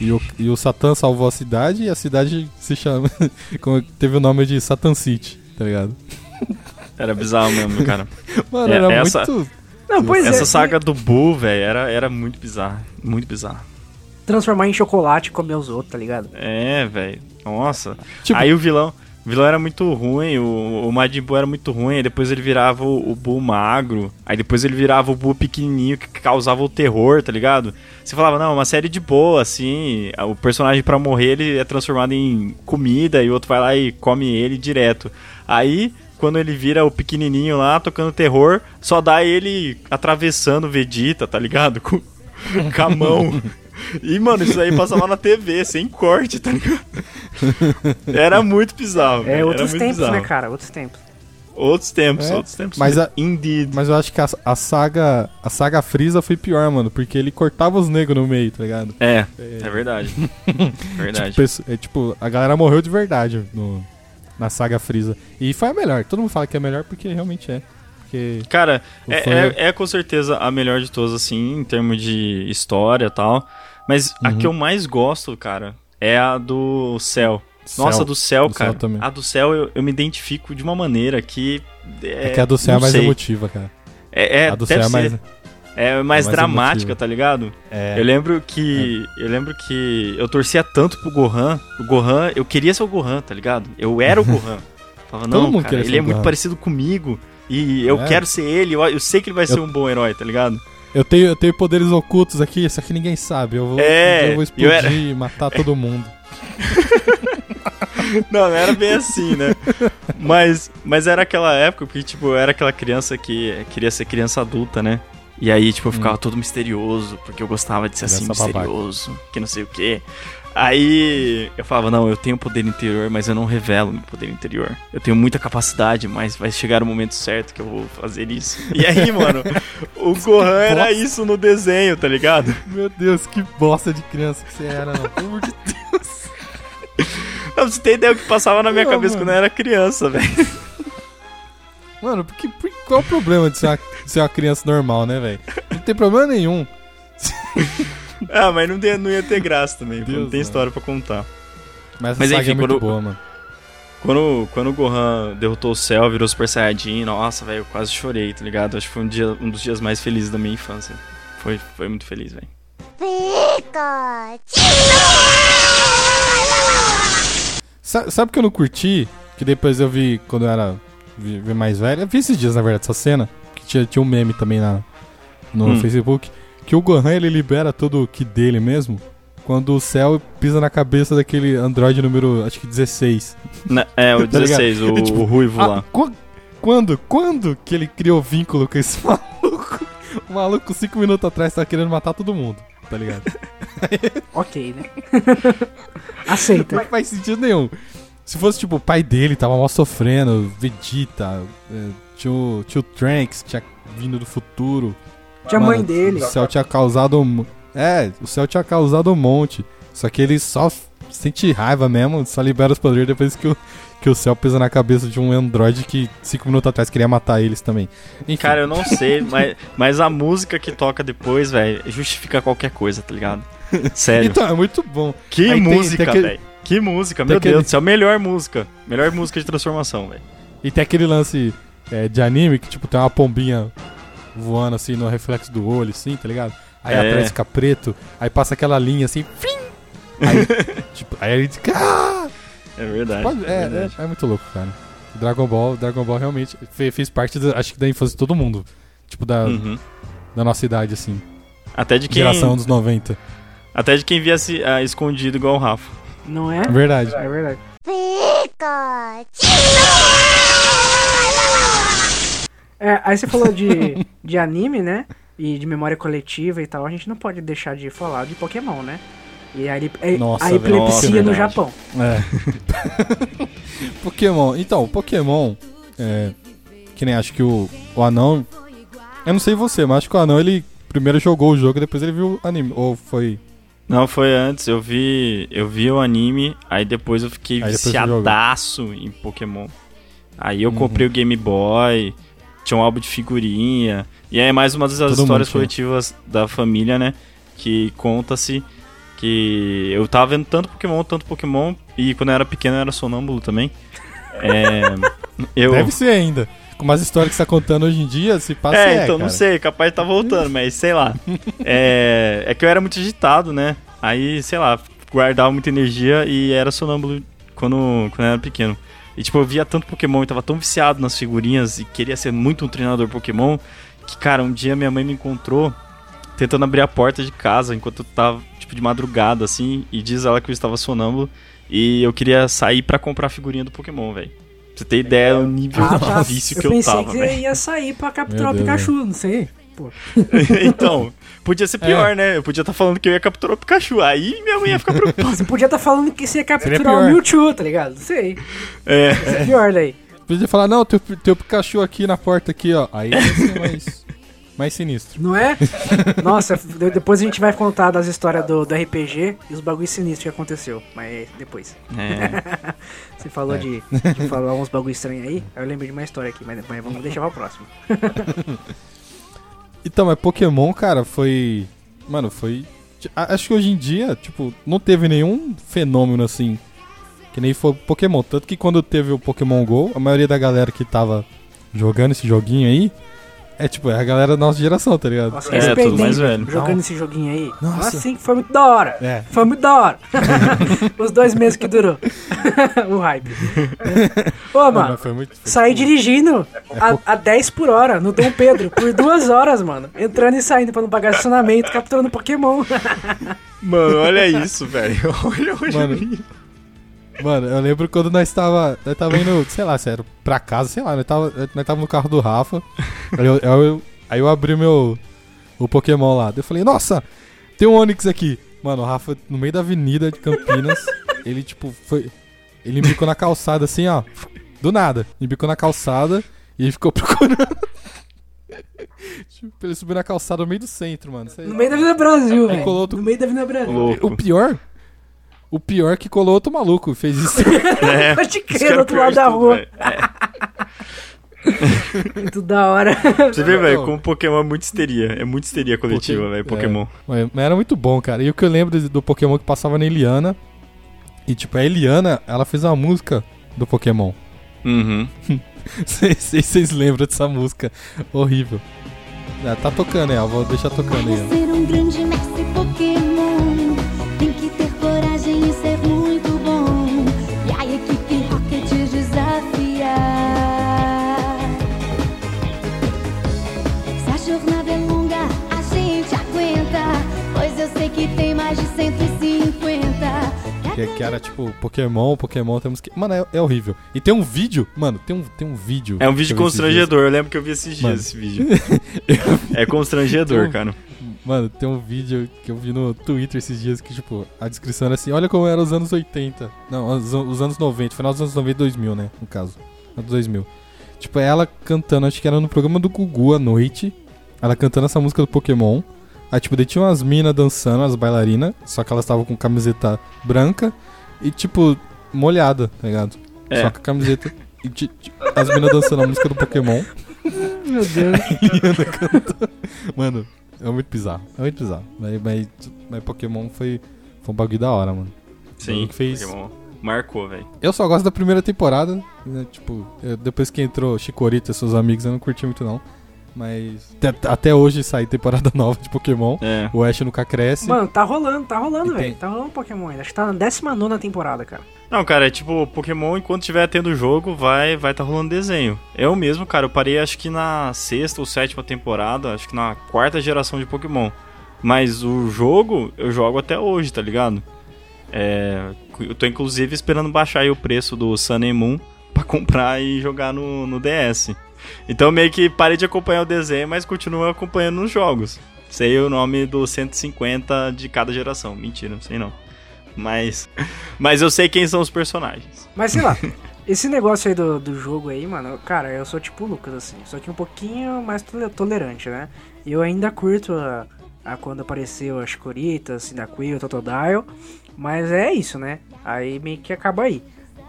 E o, e o Satã salvou a cidade e a cidade se chama. como- teve o nome de Satan City, tá ligado? Era bizarro mesmo, cara. Mano, É, era essa- muito. Não, pois Essa é. saga do Buu, velho, era, era muito bizarra. Muito bizarra. Transformar em chocolate e comer os outros, tá ligado? É, velho. Nossa. Tipo- Aí o vilão. O vilão era muito ruim, o, o Majin Buu era muito ruim, aí depois ele virava o, o Buu magro, aí depois ele virava o Buu pequenininho que causava o terror, tá ligado? Você falava, não, é uma série de boa, assim, o personagem pra morrer ele é transformado em comida e o outro vai lá e come ele direto. Aí, quando ele vira o pequenininho lá, tocando terror, só dá ele atravessando o Vegeta, tá ligado? Com, com a mão. E, mano, isso aí passava na TV, sem corte, tá ligado? Era muito bizarro. É velho, outros era muito tempos, bizarro. né, cara? Outros tempos. Outros tempos, É, outros tempos. mas a- Indeed. Mas eu acho que a, a saga. A saga Freeza foi pior, mano, porque ele cortava os negros no meio, tá ligado? É, é verdade. É verdade. Tipo, pesso- é, tipo, a galera morreu de verdade no, na saga Freeza. E foi a melhor. Todo mundo fala que é a melhor porque realmente é. Porque. Cara, é, fã- é, é com certeza a melhor de todas, assim, em termos de história e tal. Mas a Uhum. que eu mais gosto, cara, é a do céu. Nossa, do céu, Do cara. céu a do céu eu, eu me identifico de uma maneira que. É, que a do céu é mais sei. emotiva, cara. É, é a do céu é mais. É mais, mais dramática, emotiva. tá ligado? É. Eu lembro que. Eu lembro que eu torcia tanto pro Gohan. O Gohan, eu queria ser o Gohan, tá ligado? Eu era o Gohan. Falava, Todo não, mundo cara, ele é muito parecido comigo. E eu É. quero ser ele, eu, eu sei que ele vai ser um bom herói, tá ligado? Eu tenho, eu tenho poderes ocultos aqui, isso aqui ninguém sabe. Eu vou, É, eu vou explodir era- e matar todo mundo. Não, não era bem assim, né? Mas, mas era aquela época porque, tipo, eu era aquela criança que queria ser criança adulta, né? E aí, tipo, eu ficava todo misterioso, porque eu gostava de ser assim, Criança babaca. misterioso, que não sei o quê. Aí eu falava, não, eu tenho poder interior, mas eu não revelo meu poder interior. Eu tenho muita capacidade, mas vai chegar o momento certo que eu vou fazer isso. E aí, mano, o Gohan era isso no desenho, tá ligado? Meu Deus, que bosta de criança que você era, não. Pelo amor de Deus. Não, você ter ideia o que passava na minha Não, cabeça mano. quando eu era criança, velho. Mano, porque, por- qual é o problema de ser, uma, de ser uma criança normal, né, velho? Não tem problema nenhum. Ah, mas não, tem- não ia ter graça também, pô, não Deus, tem história pra contar. Mas Mas enfim, é muito quando- boa, mano. Quando, quando o Gohan derrotou o céu, virou Super Saiyajin, nossa, velho, eu quase chorei, tá ligado? Acho que foi um, dia, um dos dias mais felizes da minha infância. Foi, foi muito feliz, velho. Sa- Sabe o que eu não curti? Que depois eu vi quando eu era vi, vi mais velho. Eu vi esses dias, na verdade, essa cena. Que tinha, tinha um meme também na, no Hum. Facebook. Que o Gohan ele libera todo o ki dele mesmo. Quando o céu pisa na cabeça daquele androide número, acho que 16. Na- é, o Tá ligado? 16, o, É tipo, o ruivo Ah, lá. qu- quando? Quando que ele criou vínculo com esse maluco? O maluco, cinco minutos atrás, tá querendo matar todo mundo, tá ligado? Ok, né? Aceita. Não faz sentido nenhum. Se fosse, tipo, o pai dele tava mal sofrendo, Vegeta, é, tinha o, tinha o Trunks, que tinha vindo do futuro. Tinha a mãe dele. O céu tinha causado um... É, o céu tinha causado um monte. Só que ele só sente raiva mesmo, só libera os poderes depois que o, que o céu pisa na cabeça de um androide que cinco minutos atrás queria matar eles também. Enfim, Cara, eu não sei, mas, mas a música que toca depois, velho, justifica qualquer coisa, tá ligado? Sério. então, é muito bom. que aí música, tem aquele- velho. Que música, tem meu aquele- Deus do céu. Melhor música. Melhor música de transformação, velho. E tem aquele lance é, de anime que, tipo, tem uma pombinha voando assim no reflexo do olho, assim, tá ligado? Aí É. atrás fica preto, aí passa aquela linha assim, fim! Aí, tipo, aí ele diz, ah! É verdade. Pode- é é, verdade. é, é muito louco, cara. Dragon Ball, Dragon Ball realmente fe- fez parte, da- acho que da infância de todo mundo. Tipo, da, Uhum. da nossa idade, assim. Até de quem, Geração dos 90. até de quem via se, ah, escondido igual o Rafa. Não é? Verdade. É verdade. É, aí você falou de, de anime, né? E de memória coletiva e tal. A gente não pode deixar de falar de Pokémon, né? E a, é- Nossa, a epilepsia Nossa, no. Japão. É. Pokémon. Então, o Pokémon. É, que nem acho que o, o anão. Eu não sei você, mas acho que o anão ele primeiro jogou o jogo e depois ele viu o anime. Ou foi. Não, foi antes. Eu vi, eu vi o anime, aí depois eu fiquei Aí depois viciadaço em Pokémon. Aí eu Uhum. comprei o Game Boy, tinha um álbum de figurinha. E é mais uma das Todo histórias coletivas da família, né? Que conta-se que eu tava vendo tanto Pokémon, tanto Pokémon, e quando eu era pequeno eu era sonâmbulo também. É, eu... Deve ser ainda. Com umas histórias que você tá contando hoje em dia, se passa É, é, então não cara. sei, capaz de tá voltando, mas sei lá. É, é que eu era muito agitado, né? Aí, sei lá, guardava muita energia e era sonâmbulo quando, quando eu era pequeno. E tipo, eu via tanto Pokémon e tava tão viciado nas figurinhas e queria ser muito um treinador Pokémon que, cara, um dia minha mãe me encontrou tentando abrir a porta de casa enquanto eu tava, tipo, de madrugada, assim, e diz ela que eu estava sonâmbulo e eu queria sair pra comprar a figurinha do Pokémon, velho. Pra você ter ideia do nível Ah, de vício eu que eu pensei tava, que você velho. ia sair pra capturar Meu o Deus, Pikachu, não sei. Pô. então, podia ser pior, né? Eu podia estar falando que eu ia capturar o Pikachu. Aí minha mãe ia ficar preocupada. Você podia estar falando que você ia capturar o Mewtwo, tá ligado? Não sei. É. Isso é pior daí. Podia falar, não, teu, teu Pikachu aqui na porta aqui, ó. Aí ia ser mais, mais sinistro. Não é? Nossa, de- depois a gente vai contar das histórias do, do RPG e os bagulhos sinistros que aconteceu. Mas depois. É. Você falou É. de, de falar uns bagulho estranhos aí, aí eu lembrei de uma história aqui, mas, mas vamos deixar pra próxima. Então, mas Pokémon, cara, foi. Mano, foi. Acho que hoje em dia, tipo, não teve nenhum fenômeno assim. Que nem foi Pokémon. Tanto que quando teve o Pokémon GO, a maioria da galera que tava jogando esse joguinho aí. É tipo, é a galera da nossa geração, tá ligado? Nossa, É, respeitei, tudo mais velho. Jogando Não. esse joguinho aí. Nossa. Nossa, sim, foi muito da hora. É. Foi muito da hora. Os dois meses que durou. o hype. Ô, Não, mano, mas foi muito. foi- saí dirigindo a, a 10 por hora no Dom Pedro por duas horas, mano. Entrando e saindo pra não pagar estacionamento, capturando Pokémon. Mano, olha isso, velho. Olha onde Mano. Mano, eu lembro quando nós tava. Nós tava indo, sei lá, se era pra casa, sei lá, nós tava, nós tava no carro do Rafa. Aí eu, eu- aí eu abri meu. O Pokémon lá. Eu falei, nossa, tem um Onix aqui. Mano, o Rafa, no meio da avenida de Campinas, ele tipo, foi. Ele embicou na calçada assim, ó. Do nada. Embicou na calçada e ele ficou procurando. tipo, ele subiu na calçada no meio do centro, mano. No meio da Vida Brasil, velho. No meio da Vida Brasil. Louco. O pior. O pior é que colou outro maluco, fez isso. É. Pode crer, do outro pior lado da tudo, rua. velho. Muito da hora. Você vê, velho, como Pokémon é muito histeria. É muito histeria coletiva, Poké- velho, Pokémon. É, mas, era muito bom, cara. E o que eu lembro do Pokémon que passava na Eliana. E tipo, a Eliana, ela fez uma música do Pokémon. Uhum. Sei se vocês lembram dessa música. Horrível. Ah, tá tocando, é, eu vou deixar tocando aí. Ser um grande mestre mais de 150. Que, que era tipo, Pokémon, Pokémon, temos que. Mano, é, é horrível. E tem um vídeo, mano, tem um, tem um vídeo. É um vídeo eu constrangedor. Eu lembro que eu vi esses dias Mano. esse vídeo. É constrangedor, Então, cara. Mano, tem um vídeo que eu vi no Twitter esses dias que, tipo, a descrição era assim: olha como eram os anos 80. Não, os, os anos 90, final dos anos 90 e 2000, né? No caso. Anos 2000. Tipo, ela cantando, acho que era no programa do Gugu à noite. Ela cantando essa música do Pokémon. Aí, tipo, daí tinha umas minas dançando, as bailarinas. Só que elas estavam com camiseta branca e, tipo, molhada, tá ligado? É. Só com a camiseta. E ti- ti- as minas dançando a música do Pokémon. Meu Deus. Cantando. Mano, é muito bizarro. É muito bizarro. Mas, mas, mas Pokémon foi, foi um bagulho da hora, mano. Sim, que fez- Pokémon. Marcou, velho. Eu só gosto da primeira temporada. né, Tipo, eu- depois que entrou Chikorita e seus amigos, eu não curti muito, não. Mas até, até hoje sai temporada nova de Pokémon. É. O Ash nunca cresce. Mano, tá rolando, tá rolando, E tem- velho. Tá rolando Pokémon ainda. Acho que tá na 19 temporada, cara. Não, cara, é tipo, Pokémon, enquanto tiver tendo jogo, vai vai tá rolando desenho. Eu mesmo, cara, eu parei acho que na sexta ou sétima temporada, acho que na quarta geração de Pokémon. Mas o jogo, eu jogo até hoje, tá ligado? É, eu tô inclusive esperando baixar aí o preço do Sun and Moon pra comprar e jogar no, no DS. Então meio que parei de acompanhar o desenho, mas continuo acompanhando nos jogos. Sei o nome do 150 de cada geração. Mentira, não sei não. Mas, mas eu sei quem são os personagens. Mas sei lá, esse negócio aí do, do jogo aí, mano, cara, eu sou tipo o Lucas, assim, só que um pouquinho mais tole- tolerante, né? Eu ainda curto a, a quando apareceu as Coritas, Cyndaquil, Totodile, mas é isso, né? Aí meio que acaba aí.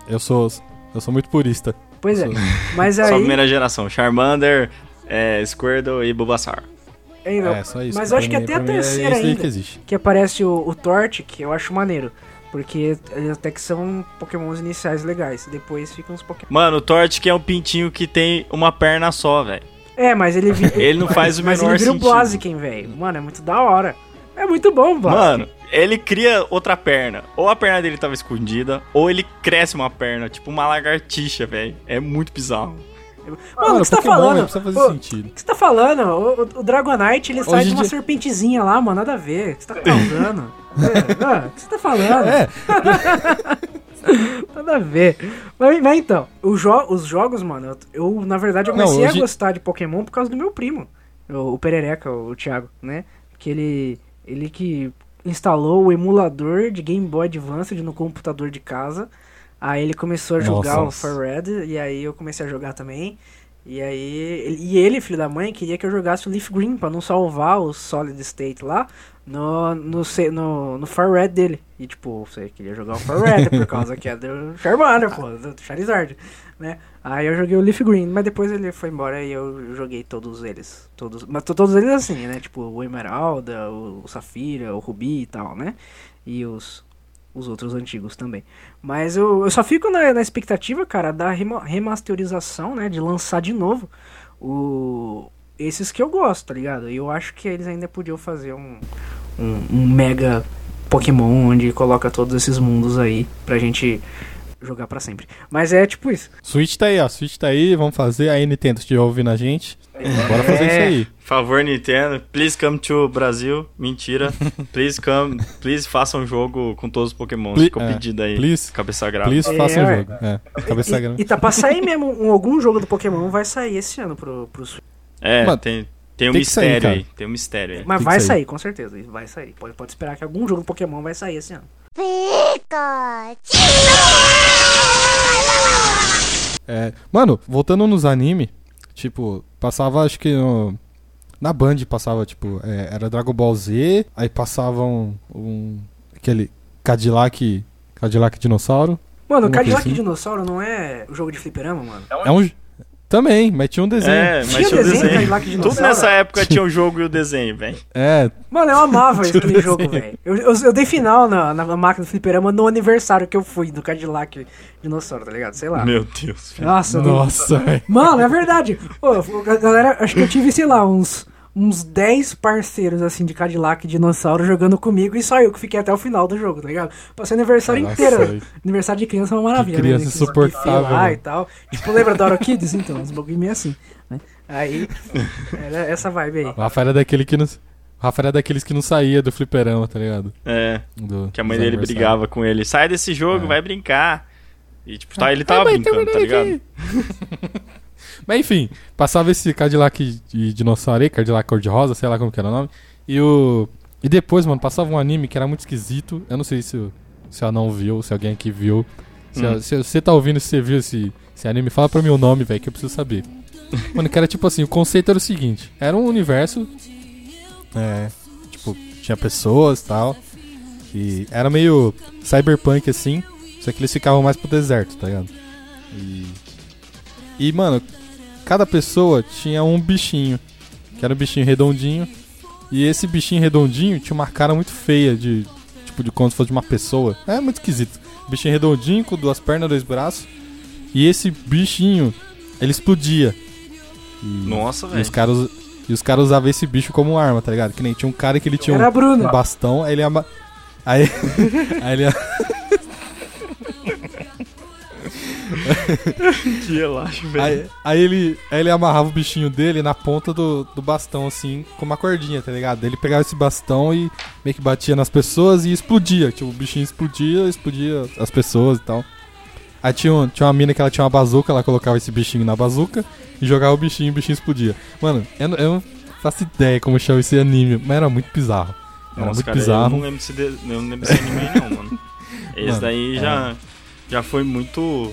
Eu sou, eu sou muito purista. Pois é, Sou- mas Só a aí... primeira geração. Charmander, é, Squirtle e Bulbasaur. aí não, É, só isso. Mas eu acho que mim- até a é terceira aí ainda, que que aparece o, o Torte, que eu acho maneiro. Porque até que são pokémons iniciais legais. Depois ficam os pokémon. Mano, o Torchic é um pintinho que tem uma perna só, velho. É, mas ele vi- Ele não faz o Mas menor ele vira o sentido. Blaziken, velho. Mano, é muito da hora. É muito bom, o Blaziken. Mano, ele cria outra perna. Ou a perna dele tava escondida, ou ele cresce uma perna, tipo uma lagartixa, velho. É muito bizarro. Mano, o que você tá falando? né, precisa fazer Ô, sentido. O que você tá falando? O, o- o Dragonite, ele sai Hoje de uma dia- serpentezinha lá, mano. Nada a ver. O que você tá causando? é, o que você tá falando? É, Nada a ver. Mas, mas então, os, jo- os jogos, mano, eu, eu, na verdade eu Não, comecei hoje- a gostar de Pokémon por causa do meu primo, o, o Perereca, o, Thiago, né? Que ele, ele que instalou o emulador de Game Boy Advance no computador de casa. Aí ele começou a jogar Nossa. o Fire Red, e aí eu comecei a jogar também. E aí, ele- e ele, filho da mãe, queria que eu jogasse o Leaf Green pra não salvar o Solid State lá no, no, no, no Far Red dele. E tipo, você queria jogar o Far Red por causa que é do Charmander, pô, do Charizard, né? Aí eu joguei o Leaf Green, mas depois ele foi embora e eu joguei todos eles. Todos, mas to- todos eles assim, né? Tipo, o Emeralda, o, o Safira, o Rubi e tal, né? E os, os outros antigos também. Mas eu, eu só fico na, na expectativa, cara, da rema- remasterização, né? De lançar de novo o, esses que eu gosto, tá ligado? E eu acho que eles ainda podiam fazer um, um, um mega Pokémon onde coloca todos esses mundos aí pra gente jogar pra sempre. Mas é tipo isso. Switch tá aí, ó. Switch tá aí, vamos fazer. Aí, Nintendo, se estiver ouvindo a gente, bora fazer É. isso aí. Favor, Nintendo, please come to Brasil. Mentira. Please come, please faça um jogo com todos os Pokémon. Ficou é, pedido aí. please- Cabeça grave. Please, É, faça um ué. jogo. É, cabeça grande. E, e tá pra sair mesmo um, algum jogo do Pokémon vai sair esse ano pro, pro Switch. É, Mano, tem, tem um tem sair, mistério cara. aí. Tem um mistério aí. Mas vai sair. sair, com certeza. Vai sair. Pode, pode esperar que algum jogo do Pokémon vai sair esse ano. É, mano, voltando nos anime, tipo, passava acho que no- na Band passava, tipo, é, era Dragon Ball Z, aí passava um, um- aquele Cadillac, Cadillac dinossauro. Mano, Cadillac assim? Dinossauro não é o jogo de fliperama, mano? É um também, mas tinha um desenho. É, Tinha mas tinha o desenho desenho. Cadillac Dinossauro? Tudo nessa época tinha o jogo e o desenho, velho. É, Mano, eu amava Tinha aquele um jogo, desenho. velho. Eu, eu, eu dei final na, na máquina do fliperama no aniversário que eu fui do Cadillac Dinossauro, tá ligado? Sei lá. Meu Deus, filho. Nossa, nossa, velho. Mano, é verdade. Ô, a galera, acho que eu tive, sei lá, uns, uns 10 parceiros, assim, de Cadillac e Dinossauro jogando comigo e só eu que fiquei até o final do jogo, tá ligado? Passei aniversário Nossa, inteiro. velho. Aniversário de criança é uma maravilha. Que criança né? Insuportável, velho. e tal. Tipo, lembra da Oro Kids? Então, uns bagulho meio assim, né? Aí, era essa vibe aí. O Rafa era daquele que não. O Rafa era daqueles que não saía do fliperama, tá ligado? É, Do- que a mãe dele brigava com ele. Sai desse jogo, É. vai brincar. E tipo, tá, ele tava Ah, mãe, brincando, tá ligado? Mas enfim, passava esse Cadillac de dinossauro aí, Cadillac cor-de-rosa, sei lá como que era o nome. E o. E depois, mano, passava um anime que era muito esquisito. Eu não sei se, se não viu, se alguém aqui viu. Se, Hum. se você tá ouvindo, se você viu esse, esse anime, fala pra mim o nome, velho, que eu preciso saber. Mano, que era tipo assim, o conceito era o seguinte: era um universo. É. Tipo, tinha pessoas e tal. E era meio cyberpunk assim. Só que eles ficavam mais pro deserto, tá ligado? E. E, mano, cada pessoa tinha um bichinho. Que era um bichinho redondinho. E esse bichinho redondinho tinha uma cara muito feia de. Tipo, de como se fosse de uma pessoa. É muito esquisito. Bichinho redondinho, com duas pernas, dois braços. E esse bichinho, ele explodia. E, Nossa, e velho. os caras. E os caras usavam esse bicho como arma, tá ligado? Que nem tinha um cara que ele tinha um, Era Bruno. um bastão, aí ele ama... Aí, aí ele Que relaxa, velho. Aí, aí ele, aí ele amarrava o bichinho dele na ponta do, do bastão, assim, com uma cordinha, tá ligado? Ele pegava esse bastão e meio que batia nas pessoas e explodia. Tipo, o bichinho explodia, explodia as pessoas e tal. Aí tinha, um- tinha uma mina que ela tinha uma bazuca, ela colocava esse bichinho na bazuca e jogava o bichinho e o bichinho explodia. Mano, eu, não- eu não faço ideia como chama esse anime, mas era muito bizarro. Era Nossa, muito cara, eu bizarro. não lembro desse, de... eu não lembro desse anime aí, não, mano. Esse Mano, daí é. já, já foi muito.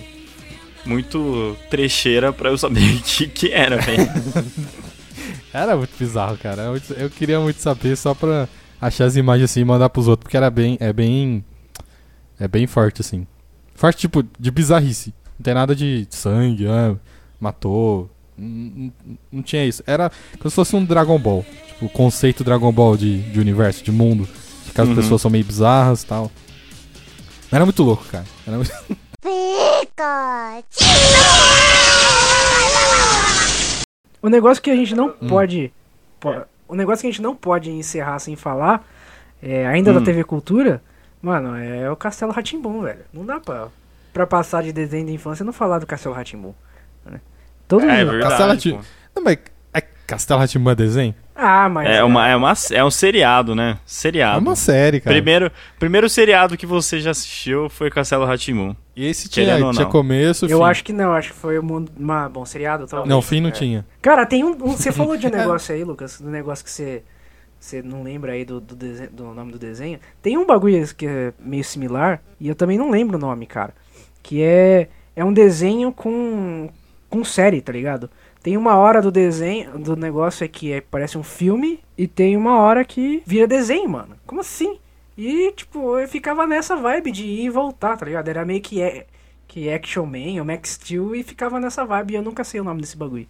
Muito trecheira pra eu saber o que, que era, velho. Era muito bizarro, cara. Eu, eu queria muito saber só pra achar as imagens assim e mandar pros outros, porque era bem. É bem. É bem forte, assim. Forte, tipo, de bizarrice. Não tem nada de sangue, ah, matou. Não, não- não tinha isso. Era como se fosse um Dragon Ball. Tipo, o conceito Dragon Ball de, de universo, de mundo. Que as Uhum. pessoas são meio bizarras e tal. Era muito louco, cara. Era muito... O negócio que a gente não Hum. pode. po- O negócio que a gente não pode encerrar sem falar, é, ainda da Hum. TV Cultura, mano, é o Castelo Ratimbum, velho. Não dá pra, pra passar de desenho de infância e não falar do Castelo Ratimbum. Né? Todo É mundo. verdade. Castelo Rati- pô. Não, mas é Castelo Rá-Tim-Bum é desenho? Ah, mas. É, uma, é, uma, é um seriado, né? Seriado. É uma série, cara. Primeiro, primeiro seriado que você já assistiu foi Castelo Ratimun. E esse tinha, tinha não. começo, Eu fim. acho que não, acho que foi o mundo. Uma, bom, seriado talvez. Não, fim não É. tinha. Cara, tem um. um- você falou de um negócio aí, Lucas, do negócio que você. Você não lembra aí do, do, dese- do nome do desenho? Tem um bagulho que é meio similar, e eu também não lembro o nome, cara. Que é. É um desenho com. com série, tá ligado? Tem uma hora do desenho, do negócio é que é, parece um filme, e tem uma hora que vira desenho, mano. Como assim? E, tipo, eu ficava nessa vibe de ir e voltar, tá ligado? Era meio que, é, que Action Man ou Max Steel e ficava nessa vibe, e eu nunca sei o nome desse bagulho.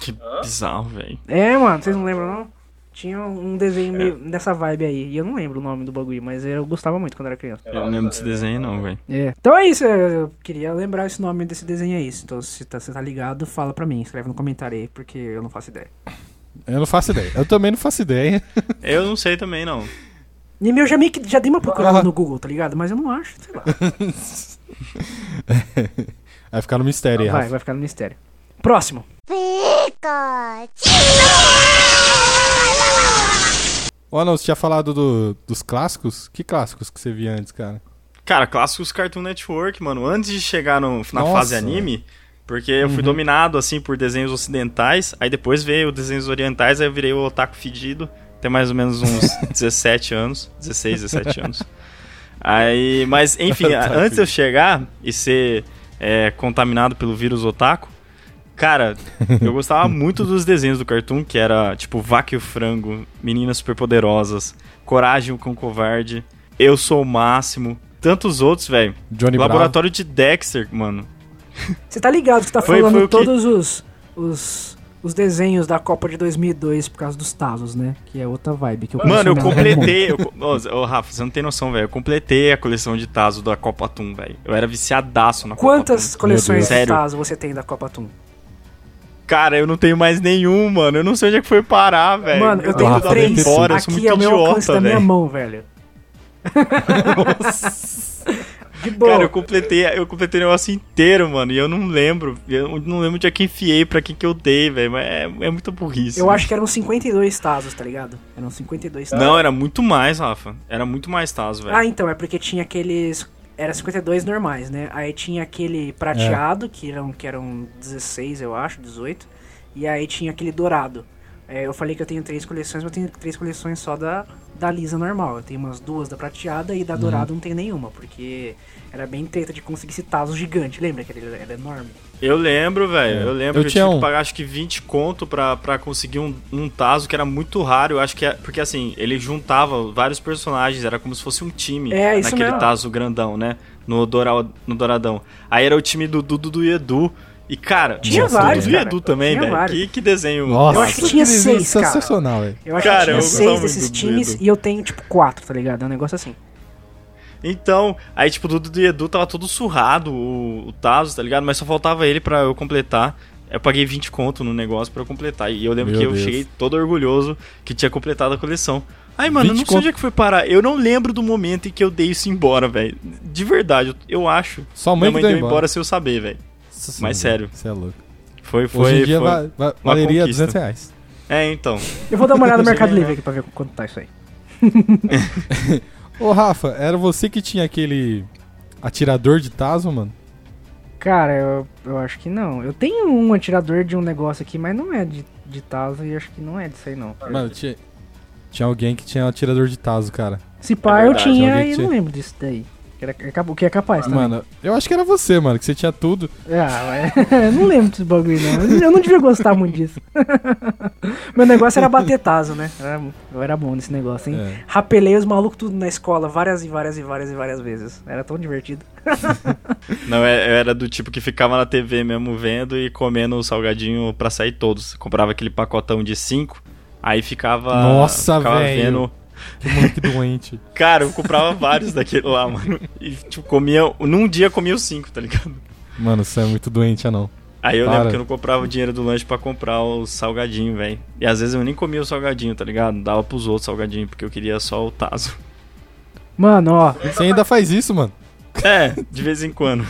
Que bizarro, velho. É, mano, vocês não lembram não? Tinha um desenho meio dessa vibe aí. E eu não lembro o nome do bagulho, mas eu gostava muito quando era criança. Eu não lembro desse desenho, não, velho. É. Então é isso, eu queria lembrar esse nome desse desenho aí. Então, se tá, você tá ligado, fala pra mim, escreve no comentário aí, porque eu não faço ideia. Eu não faço ideia. Eu também não faço ideia. Eu não sei também, não. E meu, já meio que já dei uma procurada Ah. no Google, tá ligado? Mas eu não acho, sei lá. Vai ficar no mistério aí, vai, Rafa. vai ficar no mistério. Próximo. Ô, não, você tinha falado do- dos clássicos? Que clássicos que você via antes, cara? Cara, clássicos Cartoon Network, mano. Antes de chegar no, na Nossa. fase anime, porque eu fui dominado, assim, por desenhos ocidentais. Aí depois veio desenhos orientais, aí eu virei o otaku fedido. Tem mais ou menos uns 17 anos. 16, 17 anos. Aí, mas enfim, antes de eu chegar e ser é, contaminado pelo vírus otaku, cara, eu gostava muito dos desenhos do Cartoon, que era tipo Vaca e o Frango, Meninas Superpoderosas, Coragem com o Covarde, Eu Sou o Máximo, tantos outros, velho. Johnny Bravo. Laboratório de Dexter, mano. Você tá ligado que tá Foi- falando foi o que- todos os, os, os desenhos da Copa de 2002 por causa dos Tazos, né? Que é outra vibe que eu Mano, eu completei. eu Ô, ô, Rafa, você não tem noção, velho. Eu completei a coleção de Tazo da Copa Toon, velho. Eu era viciadaço na Quantas Copa coleções de Sério? Tazo você tem da Copa Toon? Cara, eu não tenho mais nenhum, mano. Eu não sei onde é que foi parar, velho. Mano, eu tenho tá três. embora, eu sou Aqui muito é o meu alcance idiota, da minha mão, velho. De boa. Cara, eu completei, eu completei o negócio inteiro, mano. E eu não lembro. Eu não lembro de quem enfiei, pra quem que eu dei, velho. Mas é, é muita burrice. Eu velho. acho que eram 52 Tazos, tá ligado? Eram 52 Tazos. Não, era muito mais, Rafa. Era muito mais Tazo, velho. Ah, então, é porque tinha aqueles. Era 52 normais, né? Aí tinha aquele prateado, que, eram, que eram 16, eu acho, 18. E aí tinha aquele dourado. É, eu falei que eu tenho três coleções, mas eu tenho três coleções só da, da lisa normal. Eu tenho umas duas da prateada e da dourada não tenho nenhuma, porque era bem treta de conseguir esse taso gigante. Lembra que ele era enorme? Eu lembro, velho. É. Eu lembro Eu que eu tinha tinha que um. pagar acho que 20 conto pra, pra conseguir um, um Tazo que era muito raro. Eu acho que é. Porque assim, ele juntava vários personagens, era como se fosse um time É, isso naquele mesmo. Tazo grandão, né? No, Doral, no Douradão. Aí era o time do Dudu do Edu. E, cara, Tinha nossa, vários, cara. Edu também, Tinha velho. vários. Que, que desenho. Nossa, Eu acho que tinha seis, cara. Sensacional, velho. Eu acho Cara, que tinha seis desses times e eu tenho, tipo, quatro, tá ligado? É um negócio assim. Então, aí, tipo, o Dudu do Edu tava todo surrado, o, o Tazo, tá ligado? Mas só faltava ele pra eu completar. Eu paguei 20 conto no negócio pra eu completar. E eu lembro Meu que eu Deus. cheguei todo orgulhoso que tinha completado a coleção. Ai, mano, eu 20 não sei conto. onde é que foi parar. Eu não lembro do momento em que eu dei isso embora, velho. De verdade, eu, eu acho. Sua mãe Minha mãe deu deu embora. embora. sem eu saber, velho. Mas sério. Você é louco. Foi, foi. Hoje em dia foi. va- va- uma valeria conquista. 200 reais. É, então. Eu vou dar uma olhada no Mercado. Livre aqui pra ver quanto tá isso aí. Ô, Rafa, era você que tinha aquele atirador de Tazo, mano? Cara, eu, eu acho que não. Eu tenho um atirador de um negócio aqui, mas não é de, de Tazo e acho que não é disso aí, não. Mano, tinha, tinha alguém que tinha um atirador de Tazo, cara. Se pá, É eu tinha e tinha. não lembro disso daí. Que era, é o que é capaz também. Mano, eu acho que era você, mano, que você tinha tudo. Ah, eu não lembro desse bagulho, não. Eu não devia gostar muito disso. Meu negócio era bater taso, né? Era- eu era bom nesse negócio, hein? É. Rapelei os malucos tudo na escola várias e várias e várias e várias vezes. Era tão divertido. Não, é- eu era do tipo que ficava na TV mesmo vendo e comendo o salgadinho pra sair todos. Comprava aquele pacotão de 5, aí ficava. Nossa, velho. Que moleque doente. Cara, eu comprava vários daquele lá, mano. E, tipo, comia. Num dia comia os 5, tá ligado? Mano, você é muito doente, ah não. Aí eu Para. lembro que eu não comprava o dinheiro do lanche pra comprar o salgadinho, velho. E às vezes eu nem comia o salgadinho, tá ligado? Dava pros outros salgadinho, porque eu queria só o taso. Mano, ó. Você ainda faz isso, mano. É, de vez em quando.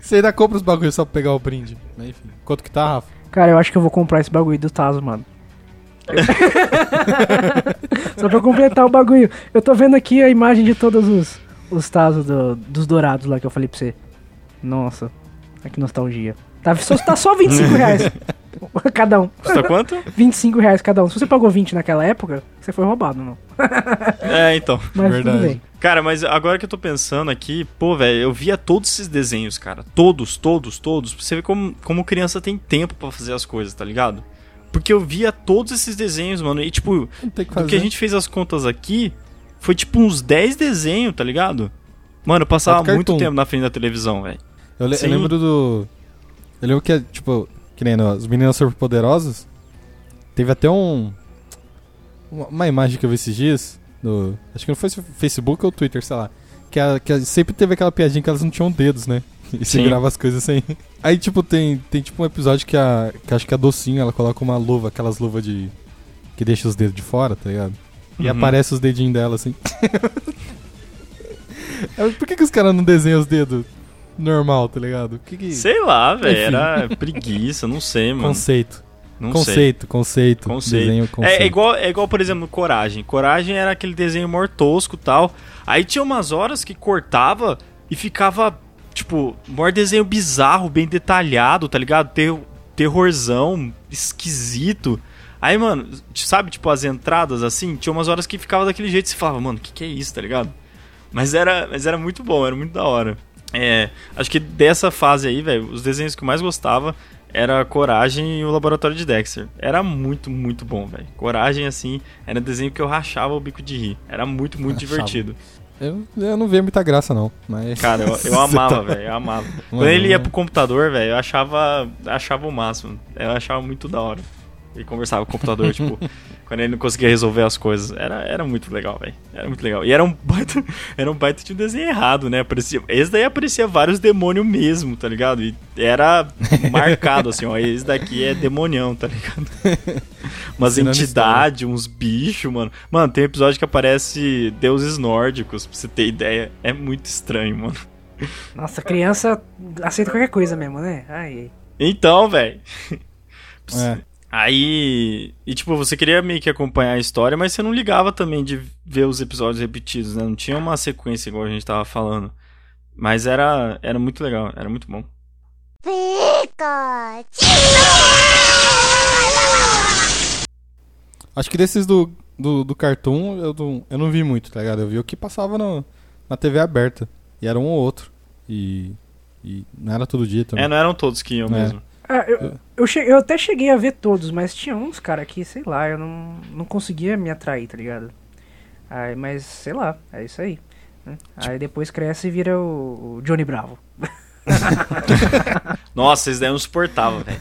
Você ainda compra os bagulhos só pra pegar o brinde. Mas enfim, quanto que tá, Rafa? Cara, eu acho que eu vou comprar esse bagulho do Tazo, mano. Só pra completar o bagulho. Eu tô vendo aqui a imagem de todos os, os Tazos do- dos dourados lá que eu falei pra você. Nossa, que nostalgia. Tá só, tá só 25 reais cada um. Custa quanto? 25 reais cada um. Se você pagou 20 naquela época, você foi roubado, não. É, então. Mas Verdade. Cara, mas agora que eu tô pensando aqui, pô, velho, eu via todos esses desenhos, cara. Todos, todos, todos. Pra você ver como, como criança tem tempo pra fazer as coisas, tá ligado? Porque eu via todos esses desenhos, mano. E, tipo, que do que a gente fez as contas aqui, foi tipo uns 10 desenhos, tá ligado? Mano, eu passava muito cartoon? tempo na frente da televisão, velho. Eu, le- eu lembro do. Eu lembro que, tipo, que nem no, os meninos superpoderosos. Teve até um. Uma, uma imagem que eu vi esses dias. No, acho que não foi Facebook ou Twitter, sei lá. Que, a- que a- sempre teve aquela piadinha que elas não tinham dedos, né? E segurava as coisas sem. Aí, tipo, tem, tem tipo um episódio que a. Que acho que a docinho ela coloca uma luva, aquelas luvas de. Que deixa os dedos de fora, tá ligado? E Uhum. aparece os dedinhos dela assim. É, Por que, que os caras não desenham os dedos normal, tá ligado? Que que... Sei lá, velho. Era preguiça, não sei, mano. Conceito. Não sei. conceito, conceito. Conceito. Desenho, conceito. É, é igual, é igual, por exemplo, Coragem. Coragem era aquele desenho mortosco e tal. Aí tinha umas horas que cortava e ficava, tipo, maior desenho bizarro, bem detalhado, tá ligado? Ter, terrorzão, esquisito. Aí, mano, sabe, tipo, as entradas assim, tinha umas horas que ficava daquele jeito e você falava, mano, o que, que é isso, tá ligado? Mas era, mas era muito bom, era muito da hora. É, acho que dessa fase aí, velho, os desenhos que eu mais gostava era Coragem e o Laboratório de Dexter. Era muito, muito bom, velho. Coragem, assim, era desenho que eu rachava o bico de rir. Era muito, muito Rachava. divertido. Eu, eu não vejo muita graça, não. Mas... Cara, eu, eu amava, velho, eu amava. Mano, Quando ele ia pro computador, velho, eu achava, achava o máximo. Eu achava muito da hora. Ele conversava com o computador, tipo, quando ele não conseguia resolver as coisas. Era, era muito legal, velho. Era muito legal. E era um baita, era um baita de um desenho errado, né? Aparecia, esse daí aparecia vários demônios mesmo, tá ligado? E era marcado, assim, ó. Esse daqui é demonião, tá ligado? Umas entidades, uns bichos, mano. Mano, tem um episódio que aparece deuses nórdicos, pra você ter ideia. É muito estranho, mano. Nossa, criança aceita qualquer coisa mesmo, né? Ai, Então, velho. É. Aí. E tipo, você queria meio que acompanhar a história, mas você não ligava também de ver os episódios repetidos, né? Não tinha uma sequência igual a gente tava falando. Mas era, era muito legal, era muito bom. Acho que desses do, do, do Cartoon eu não, eu não vi muito, tá ligado? Eu vi o que passava no, na TV aberta. E era um ou outro. E, e não era todo dia também. É, não eram todos que iam É. mesmo. Ah, eu, eu, che- eu até cheguei a ver todos, mas tinha uns, cara, que, sei lá, eu não, não conseguia me atrair, tá ligado? Aí, mas, sei lá, é isso aí. né? Aí depois cresce e vira o, o Johnny Bravo. Nossa, esse daí eu não suportava, velho.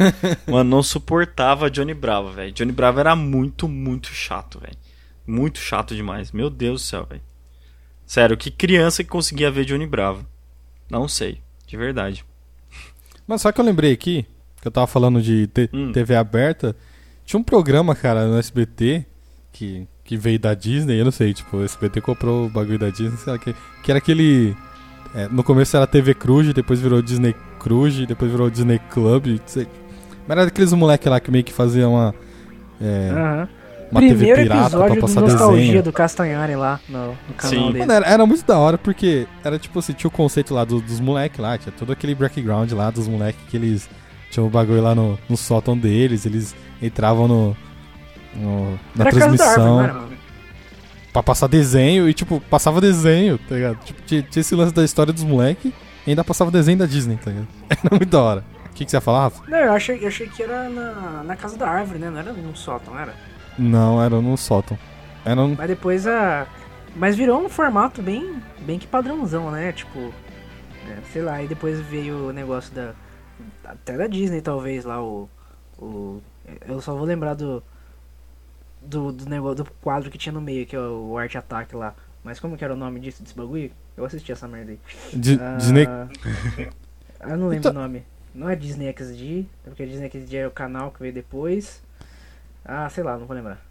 Mano, não suportava Johnny Bravo, velho. Johnny Bravo era muito, muito chato, velho. Muito chato demais. Meu Deus do céu, velho. Sério, que criança que conseguia ver Johnny Bravo? Não sei, de verdade. Mas só que eu lembrei aqui, que eu tava falando de te- Hum. TV aberta, tinha um programa, cara, no SBT, que, que veio da Disney, eu não sei, tipo, o SBT comprou o bagulho da Disney, sei lá, que, que era aquele... é, no começo era TV Cruz, depois virou Disney Cruz, depois virou Disney Club, sei. Mas era aqueles moleque lá que meio que faziam uma... é, uma Primeiro TV pirata pra episódio do passar Nostalgia desenho. do Castanhari lá no, no canal Sim. dele. Mano, era, era muito da hora porque era tipo assim, tinha o conceito lá do- dos moleques lá, tinha todo aquele background lá dos moleques que eles tinham o bagulho lá no, no sótão deles, eles entravam no, no- na Era árvore, transmissão. mano? pra passar desenho e, tipo, passava desenho, tá ligado? Tipo, tinha, tinha esse lance da história dos moleques e ainda passava desenho da Disney, tá ligado? Era muito da hora. O que, que você ia falar, Rafa? Não, eu achei, eu achei que era na, na casa da árvore, né? Não era num sótão, era? Não, era no sótão. Era um... Mas depois a. Mas virou um formato bem, bem que padrãozão, né? Tipo. é, sei lá, e depois veio o negócio da. Até da Disney, talvez, lá, o. o eu só vou lembrar do. Do, do negócio do quadro que tinha no meio, que é o, Art Attack lá. Mas como que era o nome disso, desse bagulho? Eu assisti essa merda aí. Di- Ah, Disney. Eu não lembro Então- o nome. Não é Disney XD, porque Disney XD é o canal que veio depois. Ah, sei lá, não vou lembrar.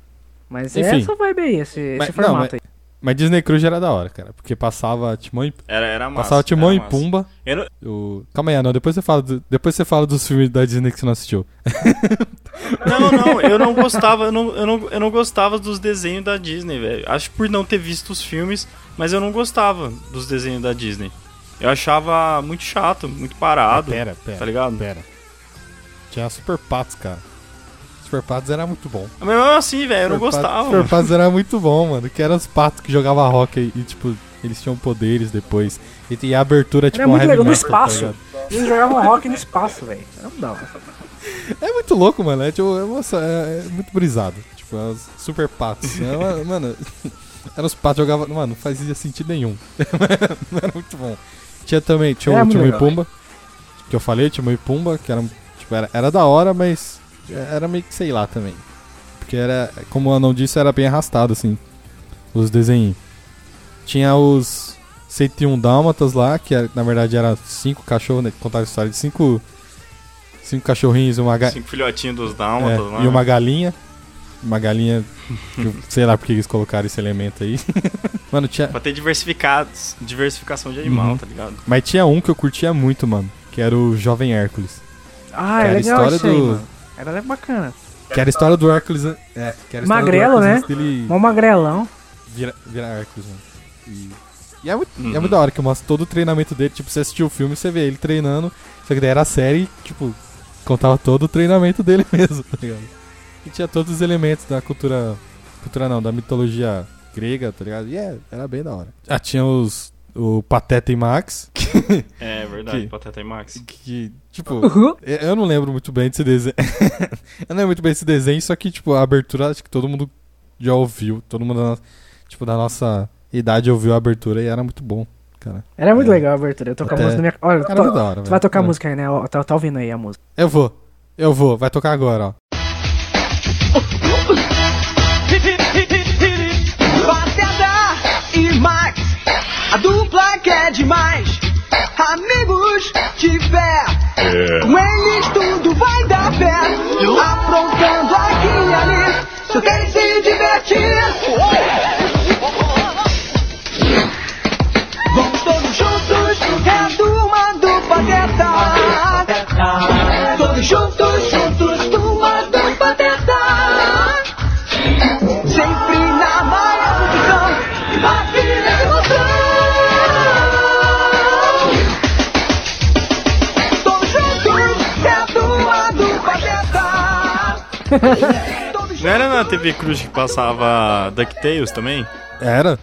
Mas é Enfim. essa vibe aí, esse, esse Mas- não, formato mas- aí. Mas Disney Cruise era da hora, cara. Porque passava Timão e, Era, era massa. passava Timão era e massa. Pumba. Eu não- O... Calma aí, não. Depois você, fala do- depois você fala dos filmes da Disney que você não assistiu. Não, não, eu não gostava, eu não, eu não, eu não gostava dos desenhos da Disney, velho. Acho que por não ter visto os filmes, mas eu não gostava dos desenhos da Disney. Eu achava muito chato, muito parado. Ah, pera, pera. Tá ligado? Pera. Tinha Super Patos, cara. Super Patos era muito bom. Mas mesmo assim, velho, eu não Patos- gostava. Super. Patos era muito bom, mano. Que eram os patos que jogavam hockey e, tipo, eles tinham poderes depois. E tinha a abertura, tipo, Era muito heavy legal, no metal, tá espaço. Eles jogavam rock no espaço, velho. Não. É muito louco, mano. É, tipo, é, nossa, é- é muito brisado. Tipo, é os super patos. É uma- mano, eram os patos jogavam. Mano, não fazia sentido nenhum. era muito bom. Tinha também, tinha o Timão e. Pumba. Que eu falei, Timão e Pumba, que era, tipo, era, era da hora, mas era meio que sei lá também. Porque era, como o Anão disse, era bem arrastado, assim. Os desenhos. Tinha os 101 Dálmatas lá, que era- na verdade era cinco cachorros, né? Contava a história de cinco. Cinco cachorrinhos e uma, ga Cinco filhotinhos dos é, dálmatas lá. e uma galinha. Uma galinha. eu sei lá porque eles colocaram esse elemento aí. mano, tinha. Pra ter diversificados, diversificação de animal, Uhum. tá ligado? Mas tinha um que eu curtia muito, mano. Que era o Jovem Hércules. Ah, Que é era a legal história isso aí, do- mano. Era bacana. Que era a história do Hércules. an- É, que era Magrelo, do né? Dele Mó magrelão. vira, vira Hércules, mano. E, e é, muito, é Uhum. muito da hora que mostra todo o treinamento dele. Tipo, você assistiu o filme, você vê ele treinando. Só que daí era a série, tipo, contava todo o treinamento dele mesmo, tá ligado? E tinha todos os elementos da cultura. Cultura não, da mitologia grega, tá ligado? E é, era bem da hora. Ah, tinha os. O Pateta e Max. É verdade, Que- Pateta e Max. Que, tipo, Uhum. eu não lembro muito bem desse desenho. eu não lembro muito bem desse desenho, só que, tipo, a abertura, acho que todo mundo já ouviu. Todo mundo, da tipo, da nossa idade ouviu a abertura e era muito bom, cara. Era muito É. legal a abertura. Eu toco a Até- música na minha. Olha, Era muito da hora, tu velho. vai tocar a É. música aí, né? Tá, tá ouvindo aí a música. Eu vou, eu vou, vai tocar agora, ó. A dupla que é demais. Amigos tiver, com eles tudo vai dar pé. Aprontando aqui e ali, só querem se divertir. Vamos todos juntos, é a turma do Pateta. Todos juntos, juntos, Não era na TV Cruz que passava DuckTales também? Era?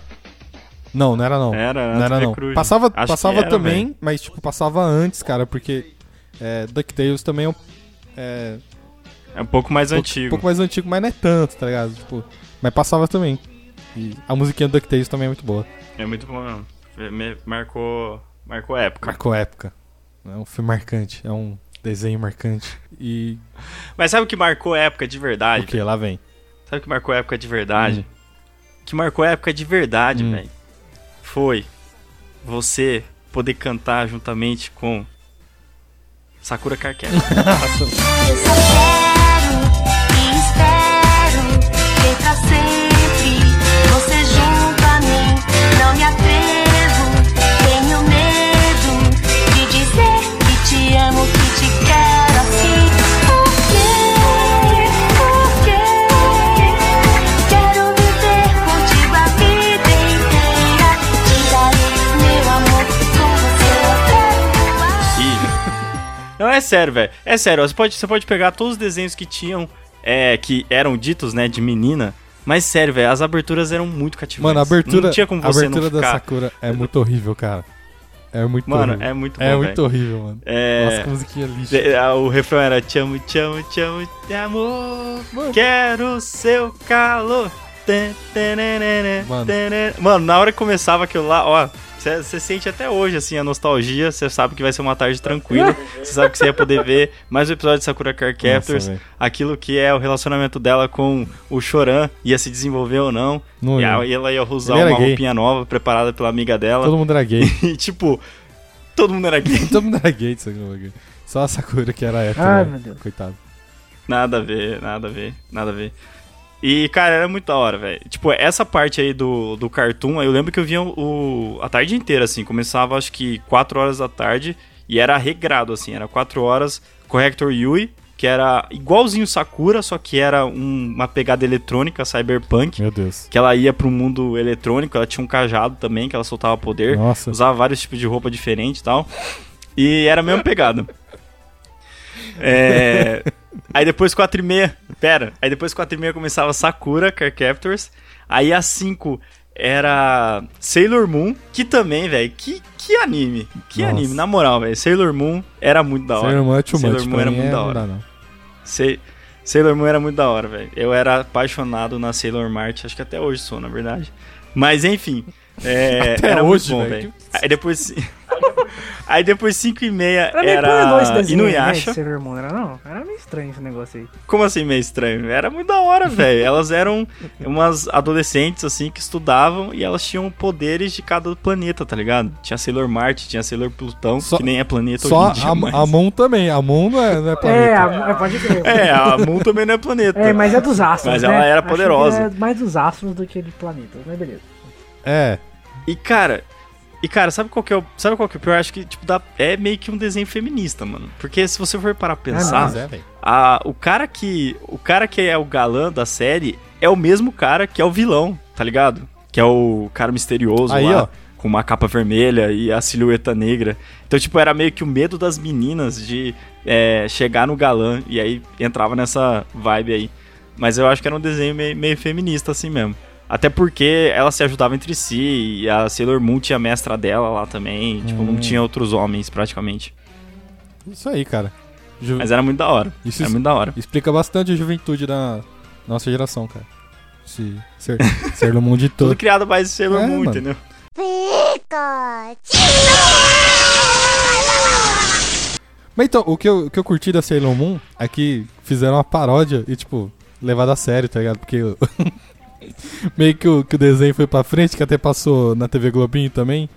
Não, não era não. Era, não era TV não. Cruz. Passava, Acho passava era, também, velho. mas tipo, passava antes, cara, porque é, DuckTales também é um. É, É um pouco mais um pouco- antigo. Um pouco mais antigo, mas não é tanto, tá ligado? Tipo, mas passava também. E a musiquinha do DuckTales também é muito boa. É muito bom mesmo. Me- Marcou, marcou época. Marcou época. É um filme marcante, é um desenho marcante. E. Mas sabe o que marcou época de verdade? O que? Lá vem. Sabe o que marcou época de verdade? O que marcou época de verdade, Hum. velho? Foi você poder cantar juntamente com Sakura Carquete. Não, é sério, velho. É sério, ó, você pode, você pode pegar todos os desenhos que tinham, é, que eram ditos, né, de menina, Mas sério, velho, as aberturas eram muito cativantes. Mano, a abertura, Não tinha como a você abertura não da. Sakura é muito horrível, cara. É muito Mano, horrível. é muito bom, É velho. muito horrível, mano. É... Nossa, que musiquinha ah, O refrão era Te amo, te amo, te amo, te amo. Quero seu calor. Mano. Mano, na hora que começava aquilo lá, ó. Você sente até hoje, assim, a nostalgia. Você sabe que vai ser uma tarde tranquila. Você sabe que você ia poder ver mais um episódio de Sakura Card Captors. aquilo que é o relacionamento dela com o Choran. Ia se desenvolver ou não. Não e ela ia usar uma gay. roupinha nova preparada pela amiga dela. Todo mundo era gay. E tipo, todo mundo era gay. Todo mundo era gay de Sakura. gay. Só a Sakura que era hétero. Ai, né? meu Deus. Coitado. Nada a ver, nada a ver, nada a ver. E, cara, era muito da hora, velho. Tipo, essa parte aí do, do cartoon, eu lembro que eu via o, a tarde inteira, assim. Começava, acho que 4 horas da tarde e era regrado, assim. Era 4 horas, Corrector Yui, que era igualzinho Sakura, só que era um- uma pegada eletrônica, cyberpunk. Meu Deus. Que ela ia pro mundo eletrônico, ela tinha um cajado também, que ela soltava poder. Nossa. Usava vários tipos de roupa diferente e tal. E era a mesma pegada. É... Aí depois 4 e meia. Pera. Aí depois 4 e meia começava Sakura, Car Captors. Aí às 5 era Sailor Moon, que também, velho. Que, que anime. Que Nossa. anime, na moral, velho. Sailor Moon era muito da hora. Sailor Moon é too Sailor much. Moon era muito é- da não hora. dá, não. Sa- Sailor Moon era muito da hora, velho. Eu era apaixonado na Sailor Mart, acho que até hoje sou, na verdade. Mas enfim, é, Até era hoje, muito bom, velho. Aí depois Aí depois 5 e meia Era meio pornô era esse desenho, né? Inuyasha. Moon, era não? Era meio estranho esse negócio aí. Como assim meio estranho? Era muito da hora, velho. Elas eram umas adolescentes, assim, que estudavam e elas tinham poderes de cada planeta, tá ligado? Tinha Sailor Marte, tinha Sailor Plutão, Só- que nem é planeta Só hoje em dia, a, mas- a Moon também. A Moon não é, não é planeta. É, a, é, pode crer. É, a Moon também não é planeta. É, mas é dos astros, Mas né? ela era Acho que poderosa. É mais dos astros do que de planetas, mas beleza. É. E cara, e cara, sabe qual que é o, sabe qual que é o pior? Acho que tipo dá, é meio que um desenho feminista, mano. Porque se você for parar pra pensar, Mas é, a, o cara que o cara que é o galã da série é o mesmo cara que é o vilão, tá ligado? Que é o cara misterioso Aí, lá, ó. com uma capa vermelha e a silhueta negra. Então, tipo, era meio que o medo das meninas de é, chegar no galã e aí entrava nessa vibe aí. Mas eu acho que era um desenho meio, meio feminista assim mesmo. Até porque elas se ajudavam entre si e a Sailor Moon tinha a mestra dela lá também. Tipo, não Hum. tinha outros homens praticamente. Isso aí, cara. Ju- Mas era muito da hora. Isso Era muito da hora. explica bastante a juventude da nossa geração, cara. Esse ser, no mundo de Tudo todo. criado mais Sailor É, Moon, mano. entendeu? Mas então, o que, eu, o que eu curti da Sailor Moon é que fizeram uma paródia e, tipo, levado a sério, tá ligado? Porque meio que o, que o desenho foi pra frente, que até passou na TV Globinho também,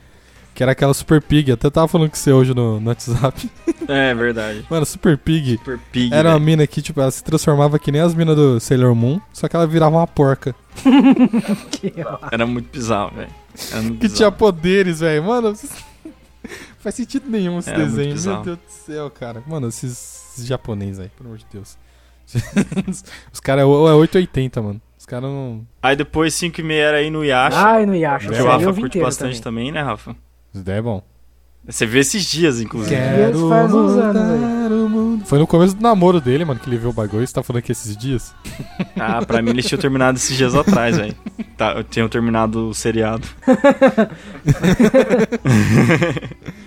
que era aquela Super Pig. Até tava falando com você hoje no, no WhatsApp. É verdade. Mano, Super Pig Super Pig. era uma mina que, tipo, ela se transformava que nem as minas do Sailor Moon, só que ela virava uma porca. Era muito bizarro, velho. Que tinha poderes, velho. Mano, faz sentido nenhum esse Era desenho. Meu. Deus do céu, cara. Mano, esses, esses japoneses aí, pelo amor de Deus. Os caras é, o- é 880, mano. Os caras não. Aí depois 5 e meia era Inuyasha. Ai, no Yasha. que essa o aí Rafa eu curte bastante também. né, Rafa? Isso daí é bom. Você viu esses dias, inclusive. Isso faz uns anos aí. o. Foi no começo do namoro dele, mano, que ele viu o bagulho. Você tá falando que esses dias? Ah, pra mim eles tinham terminado esses dias atrás, velho. Tá, tinham terminado o seriado.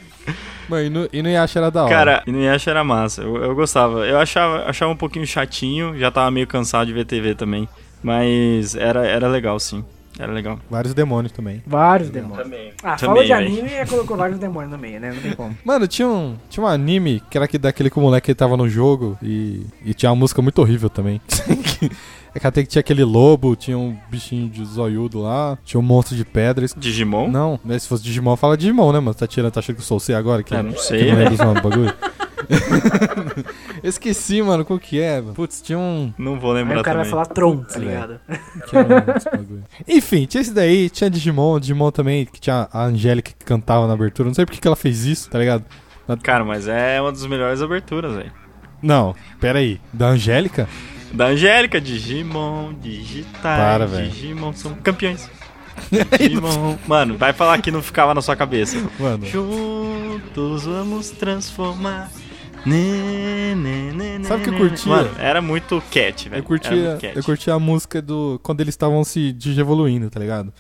Mano, e no, e no Yasha era da hora. Cara, Inuyasha era massa. Eu, eu gostava. Eu achava, achava um pouquinho chatinho. Já tava meio cansado de ver TV também. Mas era, era legal, sim. Era legal. Vários demônios também. Vários demônios. Também. Ah, Também, falou de anime e colocou vários demônios no meio, né? Não tem como. Mano, tinha um, tinha um anime que era que, daquele que o moleque ele tava no jogo e, e tinha uma música muito horrível também. é que até que tinha aquele lobo, tinha um bichinho de zoiudo lá, tinha um monstro de pedra. Isso- Digimon? Não, né, se fosse Digimon, fala Digimon, né, mano? Tá tirando, tá achando que eu sou você agora? Que, Ah, não que sei, não os nomes do bagulho? Esqueci, mano, qual que é, mano. Putz, tinha um... Não vou Aí lembrar o cara vai também. falar Tron, tá É. ligado? tinha um esse bagulho. Enfim, tinha esse daí, tinha Digimon, Digimon também, que tinha a Angélica que cantava na abertura. Não sei porque que ela fez isso, tá ligado? Cara, mas é uma das melhores aberturas, velho. Não, pera aí. Da Angélica? Da Angélica, Digimon, Digitais, Para, velho. Digimon são campeões. Digimon. Mano, vai falar que não ficava na sua cabeça. Mano, Juntos vamos transformar Sabe o que eu né, curtia? Mano, era muito cat, velho. Eu curtia, eu curtia a música do. Quando eles estavam se digievoluindo, tá ligado?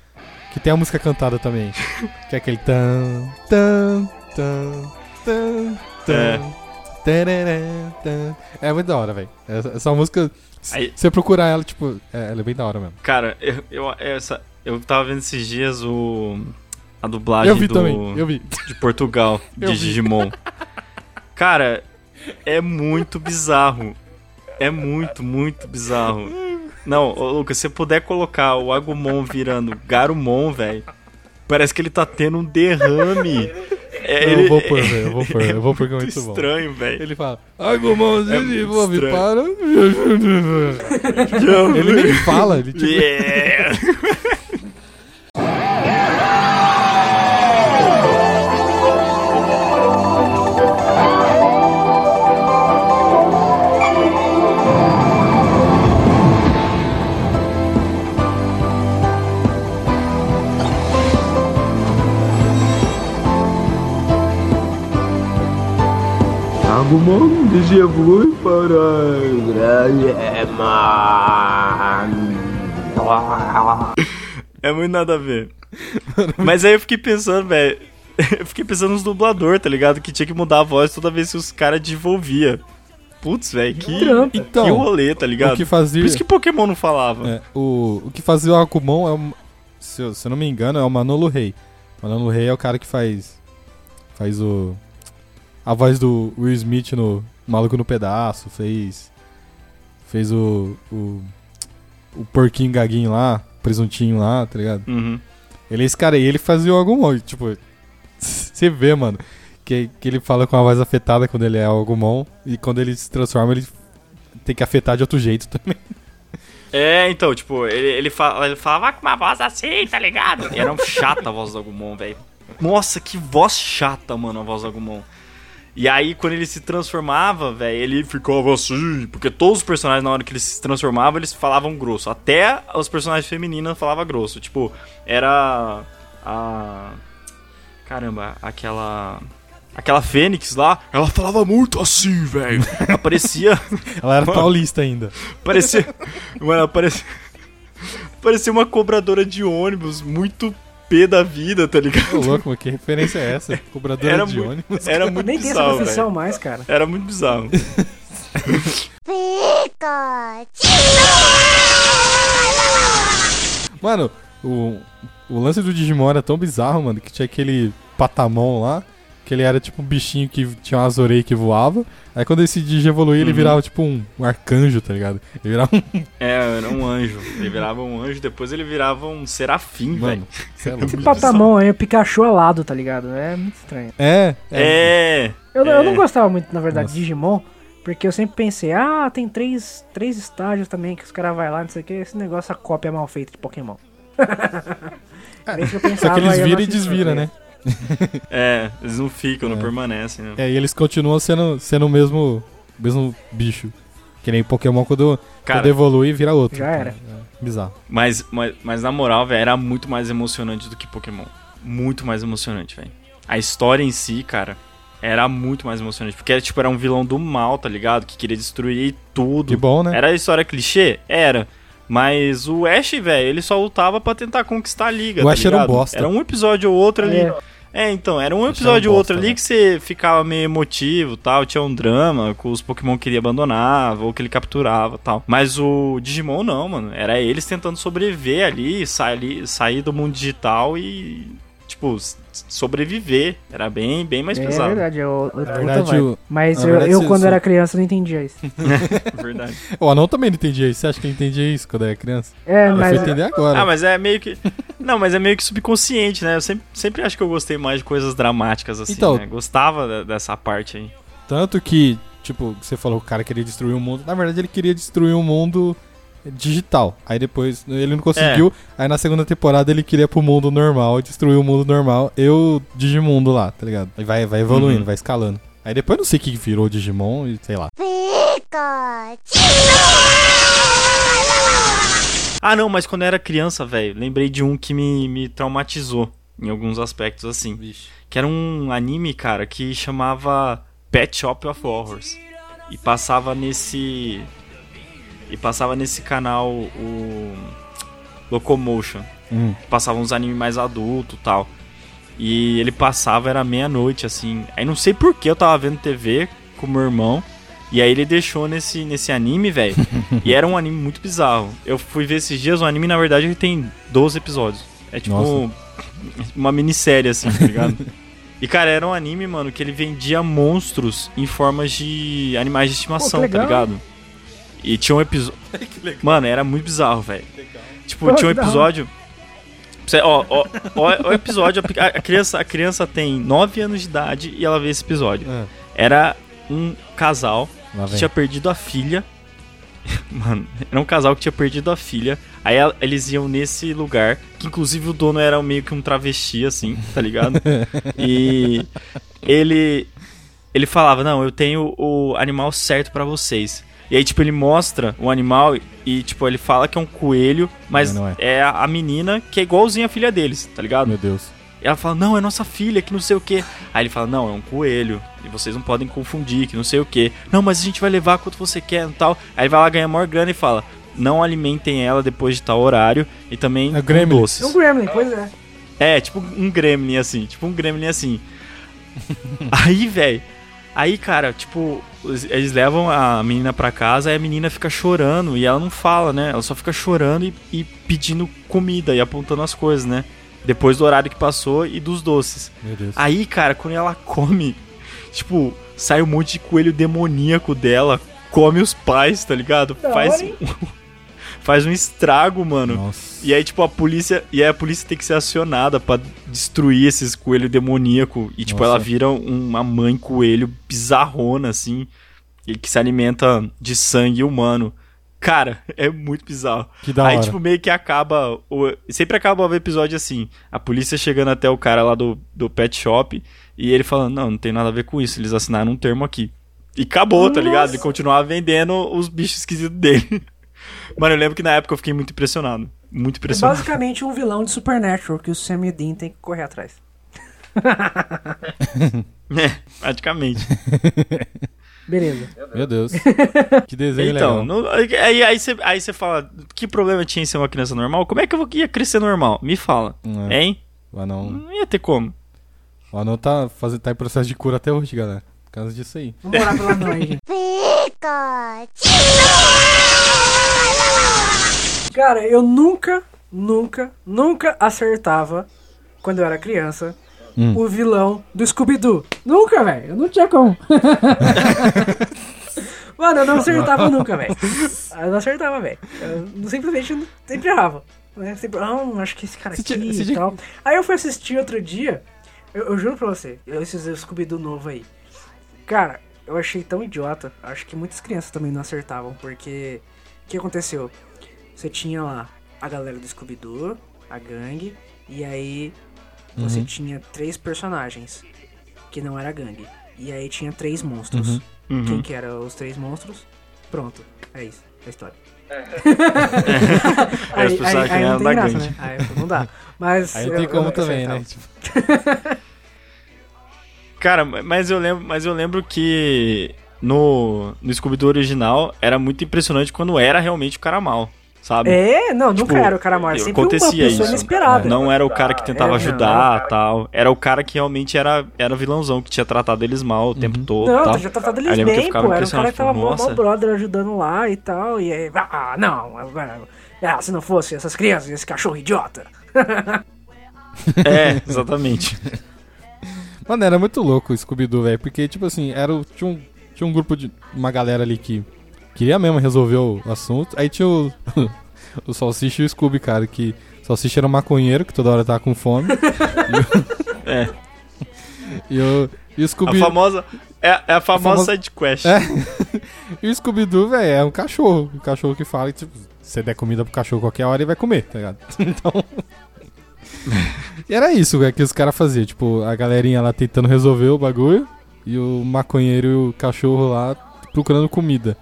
Que tem a música cantada também. que é aquele tan, tan, tan, tan, É. tan. tan. É muito da hora, velho. Essa, essa música, se você procurar ela, tipo, é, ela é bem da hora mesmo. Cara, eu, eu, essa, eu tava vendo esses dias o. A dublagem Eu vi do, também, eu vi. de Portugal, de. Digimon. Cara, é muito bizarro. É muito, muito bizarro. Não, Lucas, se você puder colocar o Agumon virando Garumon, velho, parece que ele tá tendo um derrame. É, Não, ele- eu vou pôr, velho, eu vou pôr, eu vou pôr que é muito bom. estranho, velho. Ele fala, ai, gomãozinho, É muito estranho. para. ele nem fala, ele tipo. Yeah. Para Grandma. É muito nada a ver. Mas aí eu fiquei pensando, velho. Eu fiquei pensando nos dublador, tá ligado? Que tinha que mudar a voz toda vez que os caras desenvolvia. Putz, velho, que. Então, que rolê, tá ligado? o que fazia- Por isso que Pokémon não falava. É, o, o que fazia o Agumon é o. Se eu, se eu não me engano, é o Manolo Rei. Manolo Rei é o cara que faz. Faz o. A voz do Will Smith no Maluco no Pedaço. Fez. Fez o. O, o porquinho gaguinho lá. Presuntinho lá, tá ligado? Uhum. Ele é esse cara aí, ele fazia o Agumon. Tipo, você vê, mano, que, que ele fala com a voz afetada quando ele é o Agumon. E quando ele se transforma, ele tem que afetar de outro jeito também. É, então, tipo, ele, ele, fala, ele falava com uma voz assim, tá ligado? E era um chata a voz do Agumon, velho. Nossa, que voz chata, mano, a voz do Agumon. E aí, quando ele se transformava, velho, ele ficava assim. Porque todos os personagens, na hora que eles se transformavam, eles falavam grosso. Até os personagens femininos falavam grosso. Tipo, era a. Caramba, aquela. Aquela Fênix lá, ela falava muito assim, velho. Aparecia. Ela era paulista ainda. Parecia. Mano, parecia. Parecia uma cobradora de ônibus muito da vida, tá Ô, ligado? louco, mas que referência é essa? Cobradora Era de muito, ônibus. era muito Nem tem essa bizarro, profissão mais, cara. Era muito bizarro. Mano, o, o lance do Digimon era tão bizarro, mano, que tinha aquele patamon lá, que ele era tipo um bichinho que tinha umas orelhas que voava. Aí quando esse Digi evoluía, ele Uhum. virava tipo um, um arcanjo, tá ligado? Ele virava um. É, era um anjo. Ele virava um anjo, depois ele virava um serafim, Mano, velho. é. Esse patamon aí, o Pikachu alado, tá ligado? É muito estranho. É, é. É. Eu, É. eu não gostava muito, na verdade, Nossa. de Digimon, porque eu sempre pensei, ah, tem três, três estágios também que os caras vão lá, não sei o que, esse negócio, a cópia mal feita de Pokémon. Era isso que eu Só que eles viram e desviram, né? É, eles não ficam, não permanecem, né? É, e eles continuam sendo, sendo o mesmo, mesmo bicho. Que nem Pokémon quando, Cara, quando evolui vira outro. Já era. É, bizarro. Mas, mas, mas na moral, velho, era muito mais emocionante do que Pokémon. Muito mais emocionante, velho. A história em si, cara, era muito mais emocionante. Porque era, tipo, era um vilão do mal, tá ligado? Que queria destruir tudo. Que bom, né? Era a história clichê? Era. Mas o Ash, velho, ele só lutava pra tentar conquistar a liga. O tá Ash era um ligado? bosta. Era um episódio ou outro ali. É. É, então, era um Ash episódio ou outro ali né? que você ficava meio emotivo tal, tinha um drama, que os Pokémon queria abandonar, ou que ele capturava tal. Mas o Digimon não, mano. Era eles tentando sobreviver ali, sair, sair do mundo digital e, tipo, sobreviver. Era bem, bem mais É pesado. verdade, eu, eu, verdade, o- Mas eu, verdade, eu quando era criança, não entendia isso. verdade. O Anão também não entendia isso. Você acha que ele entendia isso quando era criança? É, Ele mas foi entender agora. Ah, mas é meio que. Não, mas é meio que subconsciente, né? Eu sempre, sempre acho que eu gostei mais de coisas dramáticas, assim, Então- né? Gostava da- dessa parte aí. Tanto que, tipo, você falou que o cara queria destruir o mundo. Na verdade, ele queria destruir o mundo digital. Aí depois ele não conseguiu. Aí na segunda temporada ele queria pro mundo normal, destruir o mundo normal. Eu, Digimundo lá, tá ligado? Aí vai, vai evoluindo, Uhum. vai escalando. Aí depois não sei o que virou Digimon e sei lá. Ah, não, mas quando eu era criança, velho, lembrei de um que me, me traumatizou em alguns aspectos, assim. Que era um anime, cara, que chamava Pet Shop of Horrors. E passava nesse. E passava nesse canal o. Locomotion. Hum. Passava uns animes mais adultos tal. E ele passava, era meia-noite, assim. Aí não sei por que eu tava vendo TV com meu irmão. E aí ele deixou nesse, nesse anime, velho. e era um anime muito bizarro. Eu fui ver esses dias, o anime, na verdade, ele tem 12 episódios. É tipo Nossa. uma minissérie, assim, tá ligado? e, cara, era um anime, mano, que ele vendia monstros em formas de animais de estimação, Pô, tá ligado? E tinha um episódio. Mano, era muito bizarro, velho. Tipo, Pô, tinha um episódio. Você- Ó, ó, ó, o episódio, a, criança, a criança tem 9 anos de idade e ela vê esse episódio. Ah, Era um casal que tinha perdido a filha. Mano, era um casal que tinha perdido a filha. Aí ela- eles iam nesse lugar, que inclusive o dono era meio que um travesti, assim, tá ligado? e ele ele falava: Não, eu tenho o animal certo pra vocês. E aí, tipo, ele mostra o animal e, tipo, ele fala que é um coelho, mas Mas não é. é a menina que é igualzinha a filha deles, tá ligado? Meu Deus. E ela fala, não, é nossa filha, que não sei o que. Aí ele fala, não, é um coelho. E vocês não podem confundir, que não sei o que. Não, mas a gente vai levar quanto você quer e tal. Aí ele vai lá ganhar maior grana e fala, não alimentem ela depois de tal horário. E também É com Gremlin. doces. É um Gremlin, pois é. É, tipo um gremlin assim, tipo um gremlin assim. aí, velho, aí, cara, tipo, eles levam a menina pra casa, aí a menina fica chorando e ela não fala, né? Ela só fica chorando e, e pedindo comida e apontando as coisas, né? Depois do horário que passou e dos doces. Meu Deus. Aí, cara, quando ela come, tipo, sai um monte de coelho demoníaco dela, come os pais, tá ligado? Da Faz? Faz um estrago, mano. Nossa. E aí, tipo, a polícia. E aí a polícia tem que ser acionada pra destruir esses coelhos demoníacos. E, tipo, Nossa. ela vira uma mãe coelho bizarrona, assim. E que se alimenta de sangue humano. Cara, é muito bizarro. Que da aí, hora. tipo, meio que acaba. O... Sempre acaba o episódio assim. A polícia chegando até o cara lá do, do pet shop. E ele falando, não, não tem nada a ver com isso. Eles assinaram um termo aqui. E acabou, tá ligado? Ele continuava vendendo os bichos esquisitos dele. Mano, eu lembro que na época eu fiquei muito impressionado. Muito É impressionado. basicamente um vilão de Supernatural que o Sam e o Dean tem que correr atrás. É, praticamente. Beleza. Meu Deus. Que desenho então, legal. no- aí, aí, você, aí você fala, que problema tinha em ser uma criança normal? Como é que eu ia crescer normal? Me fala. É. Hein? O anão, Não ia ter como. o anão tá, fazendo, tá em processo de cura até hoje, galera. Por causa disso aí. Vamos morar pela mãe, gente. Cara, eu nunca, nunca, nunca acertava, quando eu era criança, Hum. o vilão do Scooby-Doo. Nunca, velho. Eu não tinha como. Mano, eu não acertava nunca, velho. Eu não acertava, velho. Eu simplesmente não- sempre errava. Né? Sempre, ah, acho que esse cara aqui e tal. Aí eu fui assistir outro dia, eu, eu juro pra você, eu esses Scooby-Doo novo aí. Cara, eu achei tão idiota. Acho que muitas crianças também não acertavam, porque. O que aconteceu? Você tinha lá a galera do Scooby-Doo, a gangue, e aí você tinha três personagens que não era gangue. E aí tinha três monstros. Uhum. Quem que eram os três monstros? Pronto, é isso, é a história. Aí os personagens aí eram não tem da graça, gangue. né? Aí não dá. Mas Aí não eu- tem como eu também, né? Tipo, Cara, mas eu lembro, mas eu lembro que no, no Scooby-Doo original era muito impressionante quando era realmente o cara mal, sabe? É, não, nunca Tipo, era o cara mal, é sempre uma acontecia pessoa isso. inesperada. Não era o cara que tentava É, ajudar tal. Era o cara que realmente era, era vilãozão, que tinha tratado eles mal o tempo todo. Não, tal. já tratado eles que bem, ficava pô. Era um cara que tava tipo, mó, mó nossa. brother ajudando lá e tal. E aí, ah, não, agora. Ah, se não fosse essas crianças, esse cachorro idiota. É, exatamente. Mano, era muito louco o Scooby-Doo, velho. Porque, tipo assim, era, o- tinha, um, tinha um grupo de. Uma galera ali que queria mesmo resolver o assunto. Aí tinha o. o Salsicha e o Scooby, cara. Que o Salsicha era um maconheiro, que toda hora tava com fome. É. e, o, e o A Scooby. famosa. É, é a famosa famosa- side quest. É. e o Scooby-Doo, velho, é um cachorro. Um cachorro que fala que, tipo, se você der comida pro cachorro qualquer hora, ele vai comer, tá ligado? Então. e era isso, velho, que os caras faziam. Tipo, a galerinha lá tentando resolver o bagulho. E o maconheiro e o cachorro lá procurando comida.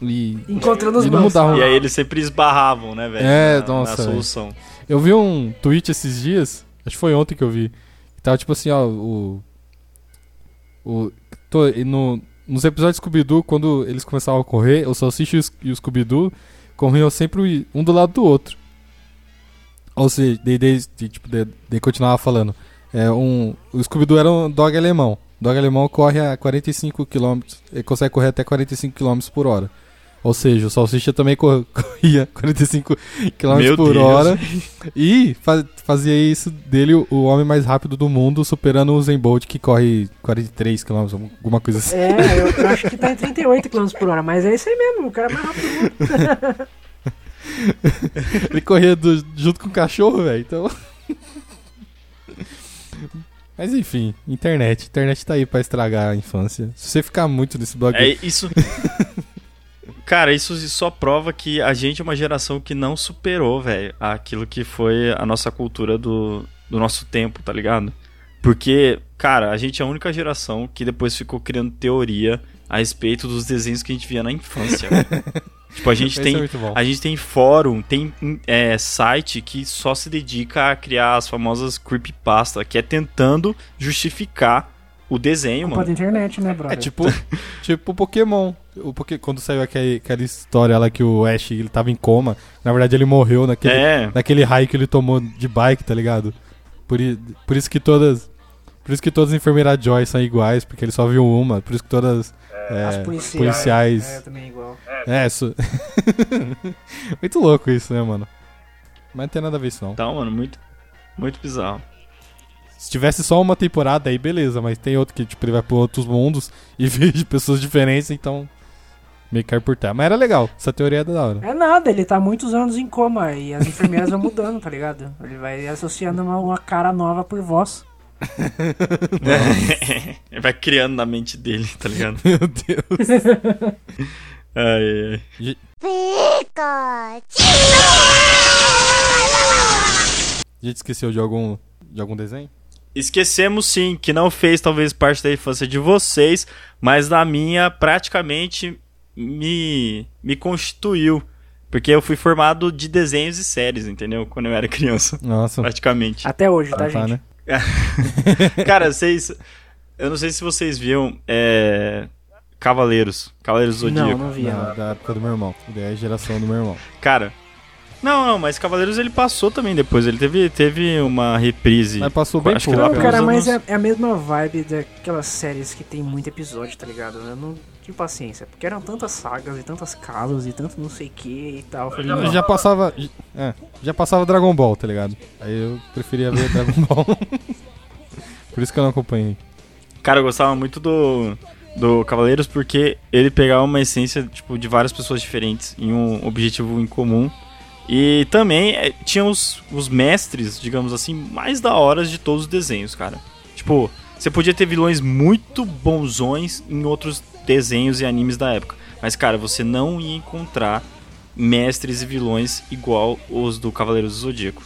E. Encontrando os E não mãos. mudava. E aí eles sempre esbarravam, né, velho? É, na, nossa, Na velho. solução. Eu vi um tweet esses dias, acho que foi ontem que eu vi. Que tava tipo assim, ó, o. O. tô- no, nos episódios de Scooby-Doo, quando eles começavam a correr, o Salsicha e o, e o Scooby-Doo corriam sempre um do lado do outro. Ou seja, daí, daí, daí, tipo, daí, daí continuava falando. É, um, o Scooby-Doo era um dog alemão. O dog alemão corre a 45 km, ele consegue correr até 45 km por hora. Ou seja, o Salsicha também cor- corria 45 km Meu por Deus. hora. E fa- fazia isso dele o, o homem mais rápido do mundo, superando o Zen Bolt, que corre 43 km, alguma coisa assim. É, eu, eu acho que tá em 38 km por hora, mas é isso aí mesmo, o cara é mais rápido. do mundo. Ele corria do- junto com o cachorro, velho. Então. Mas enfim, internet. Internet tá aí pra estragar a infância. Se você ficar muito nesse blog. É isso. Cara, isso só prova que a gente é uma geração que não superou, velho, aquilo que foi a nossa cultura do, do nosso tempo, tá ligado? Porque, cara, a gente é a única geração que depois ficou criando teoria a respeito dos desenhos que a gente via na infância. tipo, a gente Esse tem é a gente tem fórum, tem é, site que só se dedica a criar as famosas creepypasta, que é tentando justificar o desenho, Culpa mano. da internet, né, brother? É tipo, tipo o Pokémon. O Poké... Quando saiu aquele, aquela história lá que o Ash ele tava em coma, na verdade ele morreu naquele, É. naquele raio que ele tomou de bike, tá ligado? Por, por isso que todas. Por isso que todas as enfermeiras Joy são iguais, porque ele só viu uma. Por isso que todas. é, As policiais. policiais É, também igual. É, isso. Muito louco isso, né, mano? Mas não tem nada a ver isso, não. Então, mano, muito, muito bizarro. Se tivesse só uma temporada, aí beleza, mas tem outro que, tipo, ele vai pra outros mundos e vê de pessoas diferentes, então. Meio que cai por terra. Mas era legal, essa teoria é da hora. É nada, ele tá muitos anos em coma e as enfermeiras vão mudando, tá ligado? Ele vai associando uma, uma cara nova por voz. Ele vai criando na mente dele, tá ligado? Meu Deus. Ai, ai. A gente esqueceu de algum, de algum desenho? Esquecemos sim, que não fez talvez parte da infância de vocês, mas na minha praticamente me, me constituiu. Porque eu fui formado de desenhos e séries, entendeu? Quando eu era criança, Nossa. praticamente. Até hoje, tá, Ah, tá, gente? né? Cara, vocês. Eu não sei se vocês viam. É. Cavaleiros. Cavaleiros do Zodíaco. Não, não via. Não, não. da época do meu irmão. Da geração do meu irmão. Cara. Não, não, mas Cavaleiros ele passou também depois. Ele teve, teve uma reprise. Mas passou bem Acho pouco. Não, cara, mas anos- é, é a mesma vibe daquelas séries que tem muito episódio, tá ligado? Eu não tive paciência, porque eram tantas sagas e tantas casas e tanto não sei o que e tal. Eu falei, não, Já passava. É, já passava Dragon Ball, tá ligado? Aí eu preferia ver Dragon Ball. Por isso que eu não acompanhei. Cara, eu gostava muito do, do Cavaleiros porque ele pegava uma essência tipo, de várias pessoas diferentes em um objetivo em comum. E também é, tinha os, os mestres, digamos assim, mais da hora de todos os desenhos, cara. Tipo, você podia ter vilões muito bonzões em outros desenhos e animes da época. Mas, cara, você não ia encontrar mestres e vilões igual os do Cavaleiros do Zodíaco.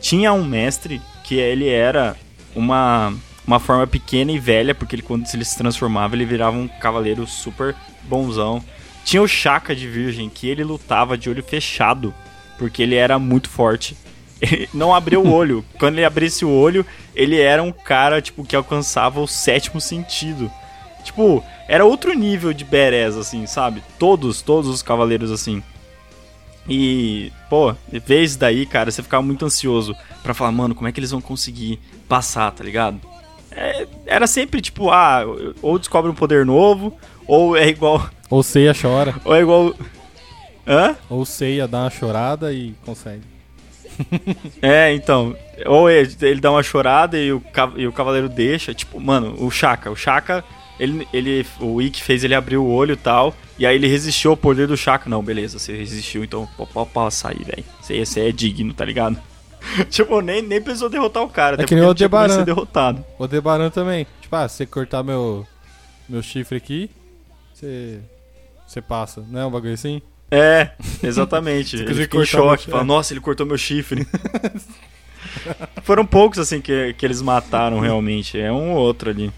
Tinha um mestre que ele era uma, uma forma pequena e velha, porque ele, quando ele se transformava, ele virava um cavaleiro super bonzão. Tinha o Chaka de Virgem, que ele lutava de olho fechado, porque ele era muito forte. Ele não abriu o olho. Quando ele abrisse o olho, ele era um cara, tipo, que alcançava o sétimo sentido. Tipo, era outro nível de badass, assim, sabe? Todos, todos os cavaleiros, assim. E, pô, vez daí, cara, você ficava muito ansioso pra falar, mano, como é que eles vão conseguir passar, tá ligado? É, era sempre tipo, ah, ou descobre um poder novo, ou é igual. Ou Seiya chora. Ou é igual. Hã? Ou Seiya dá uma chorada e consegue. É, então. Ou ele, ele dá uma chorada e o, e o cavaleiro deixa. Tipo, mano, o Chaka. O Chaka, ele, ele, o Ikki fez ele abrir o olho e tal. E aí ele resistiu ao poder do Chaka. Não, beleza, você resistiu, então pode passar aí, velho. Você, você é digno, tá ligado? tipo, nem, nem precisou derrotar o cara. É até que nem o ser derrotado. O Debaran também. Tipo, ah, se você cortar meu, meu chifre aqui, você. Você passa. Não é um bagulho assim? É, exatamente. Ele fica em choque. Fala, nossa, ele cortou meu chifre. Foram poucos, assim, que, que eles mataram realmente. É um ou outro ali.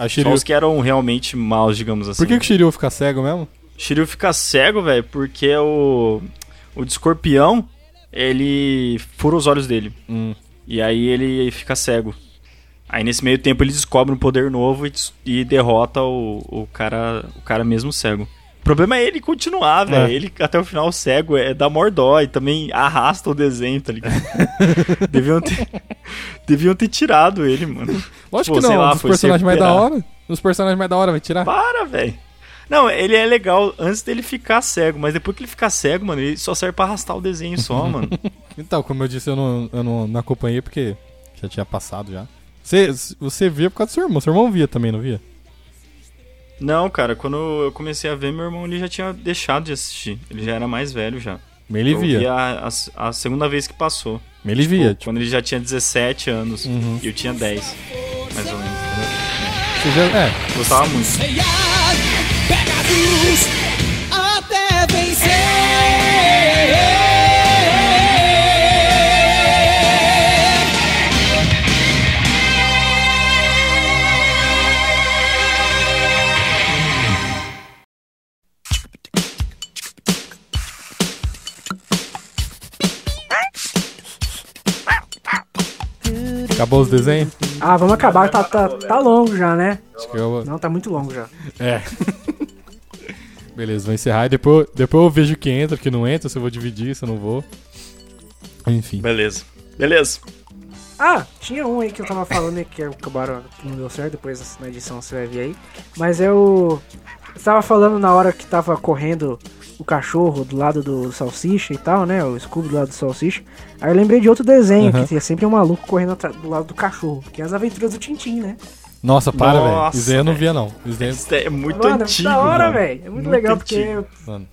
A Só Shiryu. os que eram realmente maus, digamos assim. Por que, que o Shiryu fica cego mesmo? Shiryu fica cego, velho, porque o. O de escorpião, ele fura os olhos dele. Hum. E aí ele fica cego. Aí nesse meio tempo ele descobre um poder novo e, e derrota o, o cara o cara mesmo cego. O problema é ele continuar, velho. É. Ele até o final cego é da mordó e também arrasta o desenho, tá ligado? deviam, ter, deviam ter tirado ele, mano. Lógico que não, lá, dos personagens mais da hora. Os personagens mais da hora vai tirar. Para, velho. Não, ele é legal antes dele ficar cego, mas depois que ele ficar cego, mano, ele só serve pra arrastar o desenho só, mano. Então, como eu disse, eu não, eu não, não acompanhei porque já tinha passado já. Você, você via por causa do seu irmão. Seu irmão via também, não via? Não, cara, quando eu comecei a ver, meu irmão ele já tinha deixado de assistir. Ele já era mais velho já. Ele eu via. vi a, a- a segunda vez que passou. Ele via. Tipo, Quando ele já tinha 17 anos Uhum. e eu tinha 10, mais ou menos. você já, é, Gostava muito. Pegasus até vencer. Acabou os desenhos? Ah, vamos acabar, tá, tá, tá longo já, né? Acho que eu... Não, tá muito longo já. É. Beleza, vou encerrar e depois, depois eu vejo que entra, que não entra, se eu vou dividir, se eu não vou. Enfim. Beleza. Beleza. Ah, tinha um aí que eu tava falando aí que acabaram, que não deu certo, depois na edição você vai ver aí. Mas eu. Eu tava falando na hora que tava correndo o cachorro do lado do salsicha e tal, né? O Scooby do lado do salsicha. Aí eu lembrei de outro desenho, Uhum. que tem sempre um maluco correndo do lado do cachorro, que é as aventuras do Tintim, né? Nossa, para, velho. Isso aí eu não via, não. Isso daí... Isso é muito mano, antigo. é da hora, velho. É muito, legal antigo. porque Mano.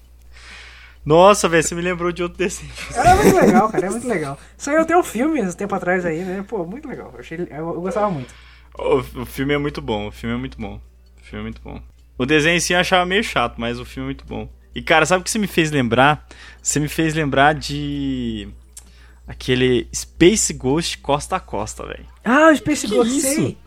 Nossa, velho, você me lembrou de outro desenho. Era muito legal, cara, é muito legal. Saiu até um filme esse tempo atrás aí, né? Pô, muito legal. Eu, achei, eu, eu gostava muito. O, o filme é muito bom, o filme é muito bom. O filme é muito bom. O desenho em si eu achava meio chato, mas o filme é muito bom. E cara, sabe o que você me fez lembrar? Você me fez lembrar de. Aquele Space Ghost Costa a Costa, velho. Ah, o Space Que Ghost, isso? sei.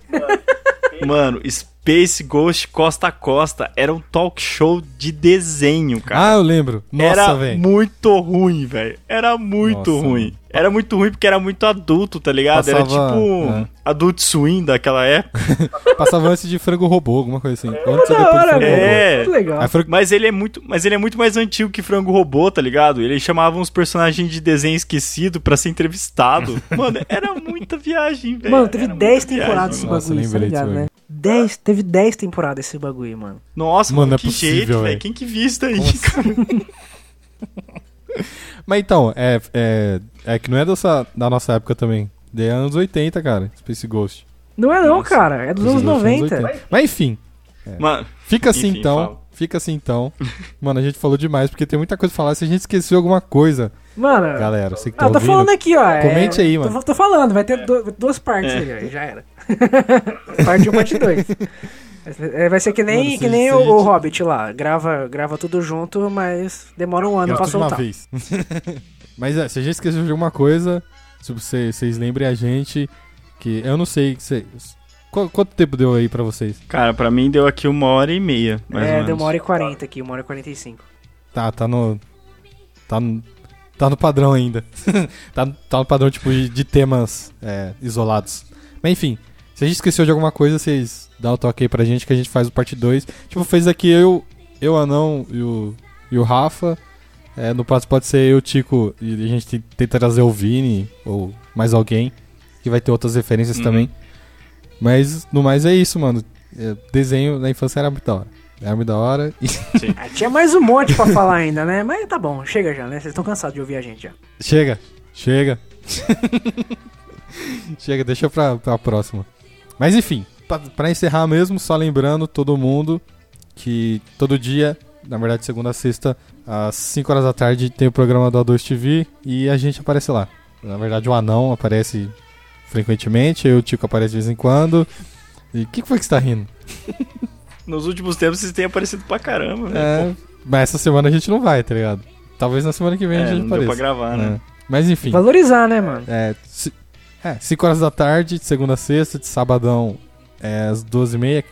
Mano, Space Ghost Costa a Costa era um talk show de desenho, cara. Ah, eu lembro. Nossa, era velho. muito ruim, velho. Era muito Nossa, ruim. Era muito ruim porque era muito adulto, tá ligado? era Passava- tipo um é. Adult Swim daquela época. Passava antes de frango robô, alguma coisa assim. Antes ou depois Da de hora, frango robô. É. Muito legal. Frango- Mas ele é muito, mas ele é muito mais antigo que Frango Robô, tá ligado? Ele chamava uns personagens de desenho esquecido pra ser entrevistado. Mano, era muita viagem, velho. Mano, teve Era 10 muita viagem, temporadas esse mano. Nossa, bagulho, tá ligado, né? aí. 10, teve 10 temporadas esse bagulho, mano. Nossa, Mano, mano, é que possível, jeito, velho. Quem que viu isso daí, Como assim? cara? Mas então, é, é, é que não é dessa, da nossa época também. De anos 80, cara, Space Ghost. Não é não, Nossa. cara. É dos anos Ghost é 90. 80. Mas enfim, Mano, fica assim Enfim, então. fala. Fica assim então. Mano, a gente falou demais porque tem muita coisa pra falar. Se a gente esqueceu alguma coisa, Mano, galera, você que tá ah, eu tô ouvindo. falando aqui, ó. é- Comente aí, tô- mano. Tô, falando, vai ter du- duas partes É. aí, ó, já era. parte 1, parte 2. Vai ser que nem, Mano, que nem o, o Hobbit lá. Grava, grava tudo junto, mas demora um ano Grava pra de uma soltar. vez. Mas é, se a gente esqueceu de alguma coisa, se vocês, vocês lembrem a gente que eu não sei Qu- quanto tempo deu aí pra vocês? cara, pra mim deu aqui uma hora e meia, mais ou É, menos. deu uma hora e 40 aqui, uma hora e 45. Tá, tá no tá no, tá no padrão ainda. tá, no- tá no padrão tipo de, de temas é, isolados. Mas enfim, se a gente esqueceu de alguma coisa, vocês dá o toque aí pra gente que a gente faz o parte 2. Tipo, fez aqui eu, eu Anão e o, e o Rafa. É, no próximo pode ser eu, o Tico, e a gente te- tenta trazer o Vini ou mais alguém, que vai ter outras referências Uhum. também. Mas no mais é isso, mano. É, desenho na infância era muito da hora. Era muito da hora. E Ah, tinha mais um monte pra falar ainda, né? Mas tá bom, chega já, né? Vocês estão cansados de ouvir a gente já. Chega, chega. chega, deixa pra, pra próxima. Mas enfim, pra, pra encerrar mesmo, só lembrando todo mundo que todo dia, na verdade segunda a sexta, às 5 horas da tarde, tem o programa do A2 TV e a gente aparece lá. Na verdade o anão aparece frequentemente, eu e o Tico aparece de vez em quando. E o que, que foi que você tá rindo? Nos últimos tempos vocês têm aparecido pra caramba, velho. É, mas essa semana a gente não vai, tá ligado? Talvez na semana que vem a É, gente não deu apareça. pra gravar, né? É. Mas enfim. Valorizar, né, mano? É, ci- é, 5 horas da tarde, de segunda a sexta, de sabadão é às 12h30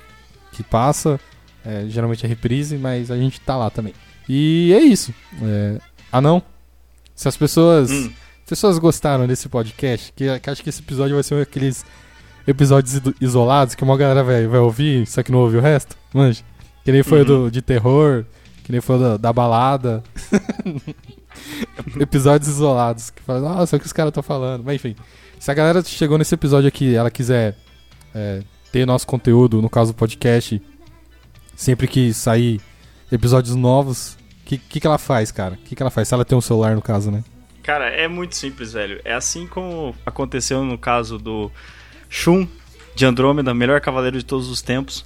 que passa. É, geralmente é reprise, mas a gente tá lá também. E é isso. É, ah não? Se as pessoas. Hum. pessoas gostaram desse podcast, que, que acho que esse episódio vai ser um aqueles episódios isolados que uma galera vai, vai ouvir, só que não ouve o resto? Manja. Que nem foi o do, de terror, que nem foi da, da balada. episódios isolados. Que fala, nossa, o que os caras estão falando. Mas enfim, se a galera chegou nesse episódio aqui ela quiser é, ter nosso conteúdo, no caso podcast, sempre que sair episódios novos, o que, que, que ela faz, cara? O que, que ela faz? Se ela tem um celular, no caso, né? Cara, é muito simples, velho. É assim como aconteceu no caso do Shun de Andrômeda, melhor cavaleiro de todos os tempos.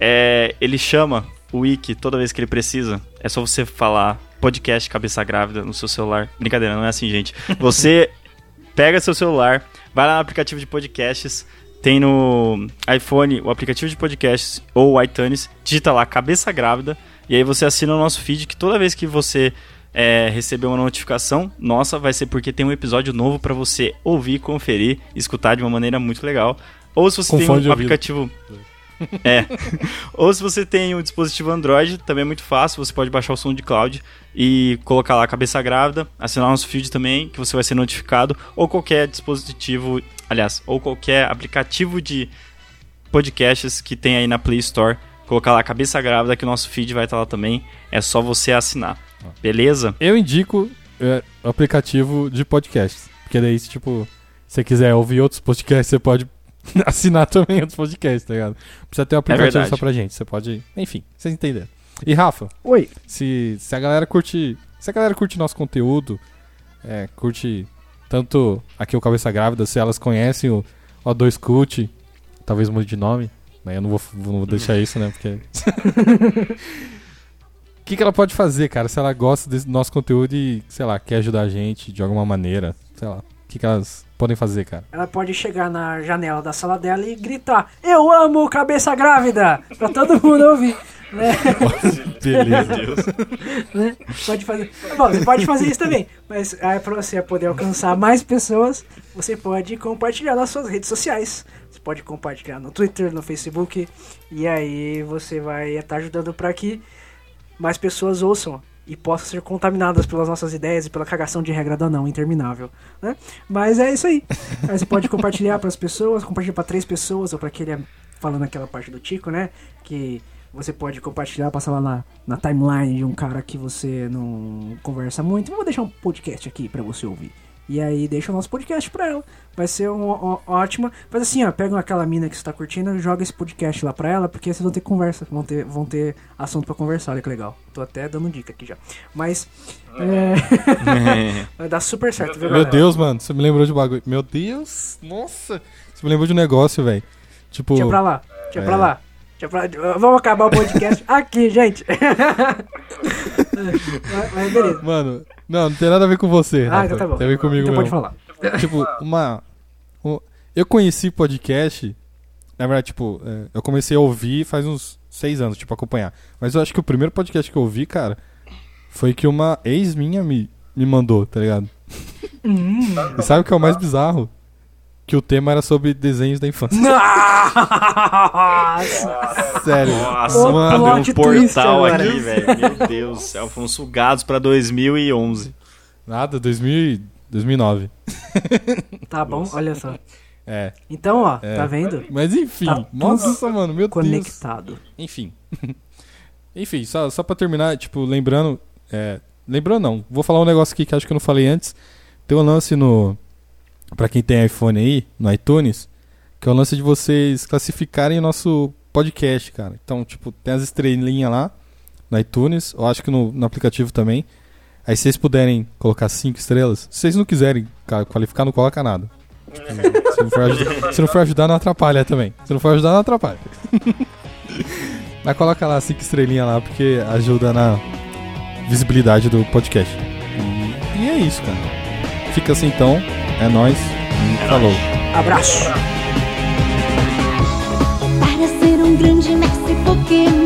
É, ele chama o Wiki toda vez que ele precisa. É só você falar podcast cabeça grávida no seu celular. Brincadeira, não é assim, gente. Você pega seu celular, vai lá no aplicativo de podcasts, tem no iPhone o aplicativo de podcasts ou o iTunes, digita lá cabeça grávida e aí você assina o nosso feed que toda vez que você é, receber uma notificação nossa, vai ser porque tem um episódio novo pra você ouvir, conferir, escutar de uma maneira muito legal. Ou se você Com tem de um aplicativo é. Ou se você tem um dispositivo Android, também é muito fácil. Você pode baixar o SoundCloud e colocar lá cabeça grávida, assinar nosso feed também, que você vai ser notificado. Ou qualquer dispositivo, aliás, ou qualquer aplicativo de podcasts que tem aí na Play Store. Colocar lá cabeça grávida, que o nosso feed vai estar lá também. É só você assinar. Beleza? Eu indico é, aplicativo de podcasts. Porque daí, se tipo, se você quiser ouvir outros podcasts, você pode assinar também outros podcasts, tá ligado? Precisa ter um aplicativo verdade. só pra gente. Você pode. Enfim, vocês entenderam. E Rafa, Oi. se, se a galera curte. Se a galera curte nosso conteúdo, é, curte tanto aqui o Cabeça Grávida, se elas conhecem o O2 Cult, talvez mude de nome, né? Eu não vou, não vou deixar isso, né? Porque. O que, que ela pode fazer, cara, se ela gosta desse nosso conteúdo e, sei lá, quer ajudar a gente de alguma maneira? Sei lá. O que, que elas podem fazer, cara? Ela pode chegar na janela da sala dela e gritar: Eu amo cabeça grávida! Pra todo mundo ouvir. Né? Beleza. né? Pode fazer. Bom, você pode fazer isso também. Mas aí pra você poder alcançar mais pessoas, você pode compartilhar nas suas redes sociais. Você pode compartilhar no Twitter, no Facebook. E aí você vai estar ajudando para que mais pessoas ouçam e possam ser contaminadas pelas nossas ideias e pela cagação de regra da não interminável, né? Mas é isso aí. Aí você pode compartilhar para as pessoas, compartilhar para três pessoas ou para aquele falando aquela parte do Tico, né? Que você pode compartilhar, passar lá na, na timeline de um cara que você não conversa muito. Vou deixar um podcast aqui para você ouvir. E aí deixa o nosso podcast pra ela. Vai ser uma, ótima. Faz assim, ó, pega aquela mina que você tá curtindo e joga esse podcast lá pra ela, porque vocês vão ter conversa, vão ter, vão ter assunto pra conversar, olha que legal. Tô até dando dica aqui já. Mas. É... Vai dar super certo, viu, Meu galera? Deus, mano, você me lembrou de bagulho. Meu Deus, nossa. Você me lembrou de um negócio, velho. Tipo. Tinha pra lá, tinha pra É. lá. Vamos acabar o podcast aqui, gente. mas, mas beleza. Mano, não, não tem nada a ver com você. Ah, Rafa. então tá bom. Tem a ver comigo Então mesmo. pode falar. Tipo, uma. um- eu conheci podcast. Na verdade, tipo, é, eu comecei a ouvir faz uns seis anos, tipo, acompanhar. Mas eu acho que o primeiro podcast que eu ouvi, cara, foi que uma ex minha me, me mandou, tá ligado? Hum. E sabe o que é o mais bizarro? Que o tema era sobre desenhos da infância. Nossa! Sério. Nossa, O abriu um portal aqui, velho. Meu Deus do céu. Fomos sugados pra 2011. Nada, 2000, e- 2009. Tá bom, olha só. É. Então, ó, É. tá vendo? Mas enfim, Tá nossa, mano, meu Deus. Conectado. Enfim. Enfim, só, só pra terminar, tipo, lembrando. É, lembrando não, vou falar um negócio aqui que acho que eu não falei antes. Tem um lance no. Pra quem tem iPhone aí, no iTunes, que é o lance de vocês classificarem o nosso podcast, cara. Então, tipo, tem as estrelinhas lá no iTunes, eu acho que no, no aplicativo também. Aí se vocês puderem colocar cinco estrelas, se vocês não quiserem ca- qualificar, não coloca nada. Tipo, se, não for ajudar, se não for ajudar, não atrapalha também. Se não for ajudar, não atrapalha. Mas coloca lá cinco estrelinhas lá, porque ajuda na visibilidade do podcast. E, e é isso, cara. Fica assim então. É nóis. Falou. Abraço. Para ser um grande mestre Pokémon,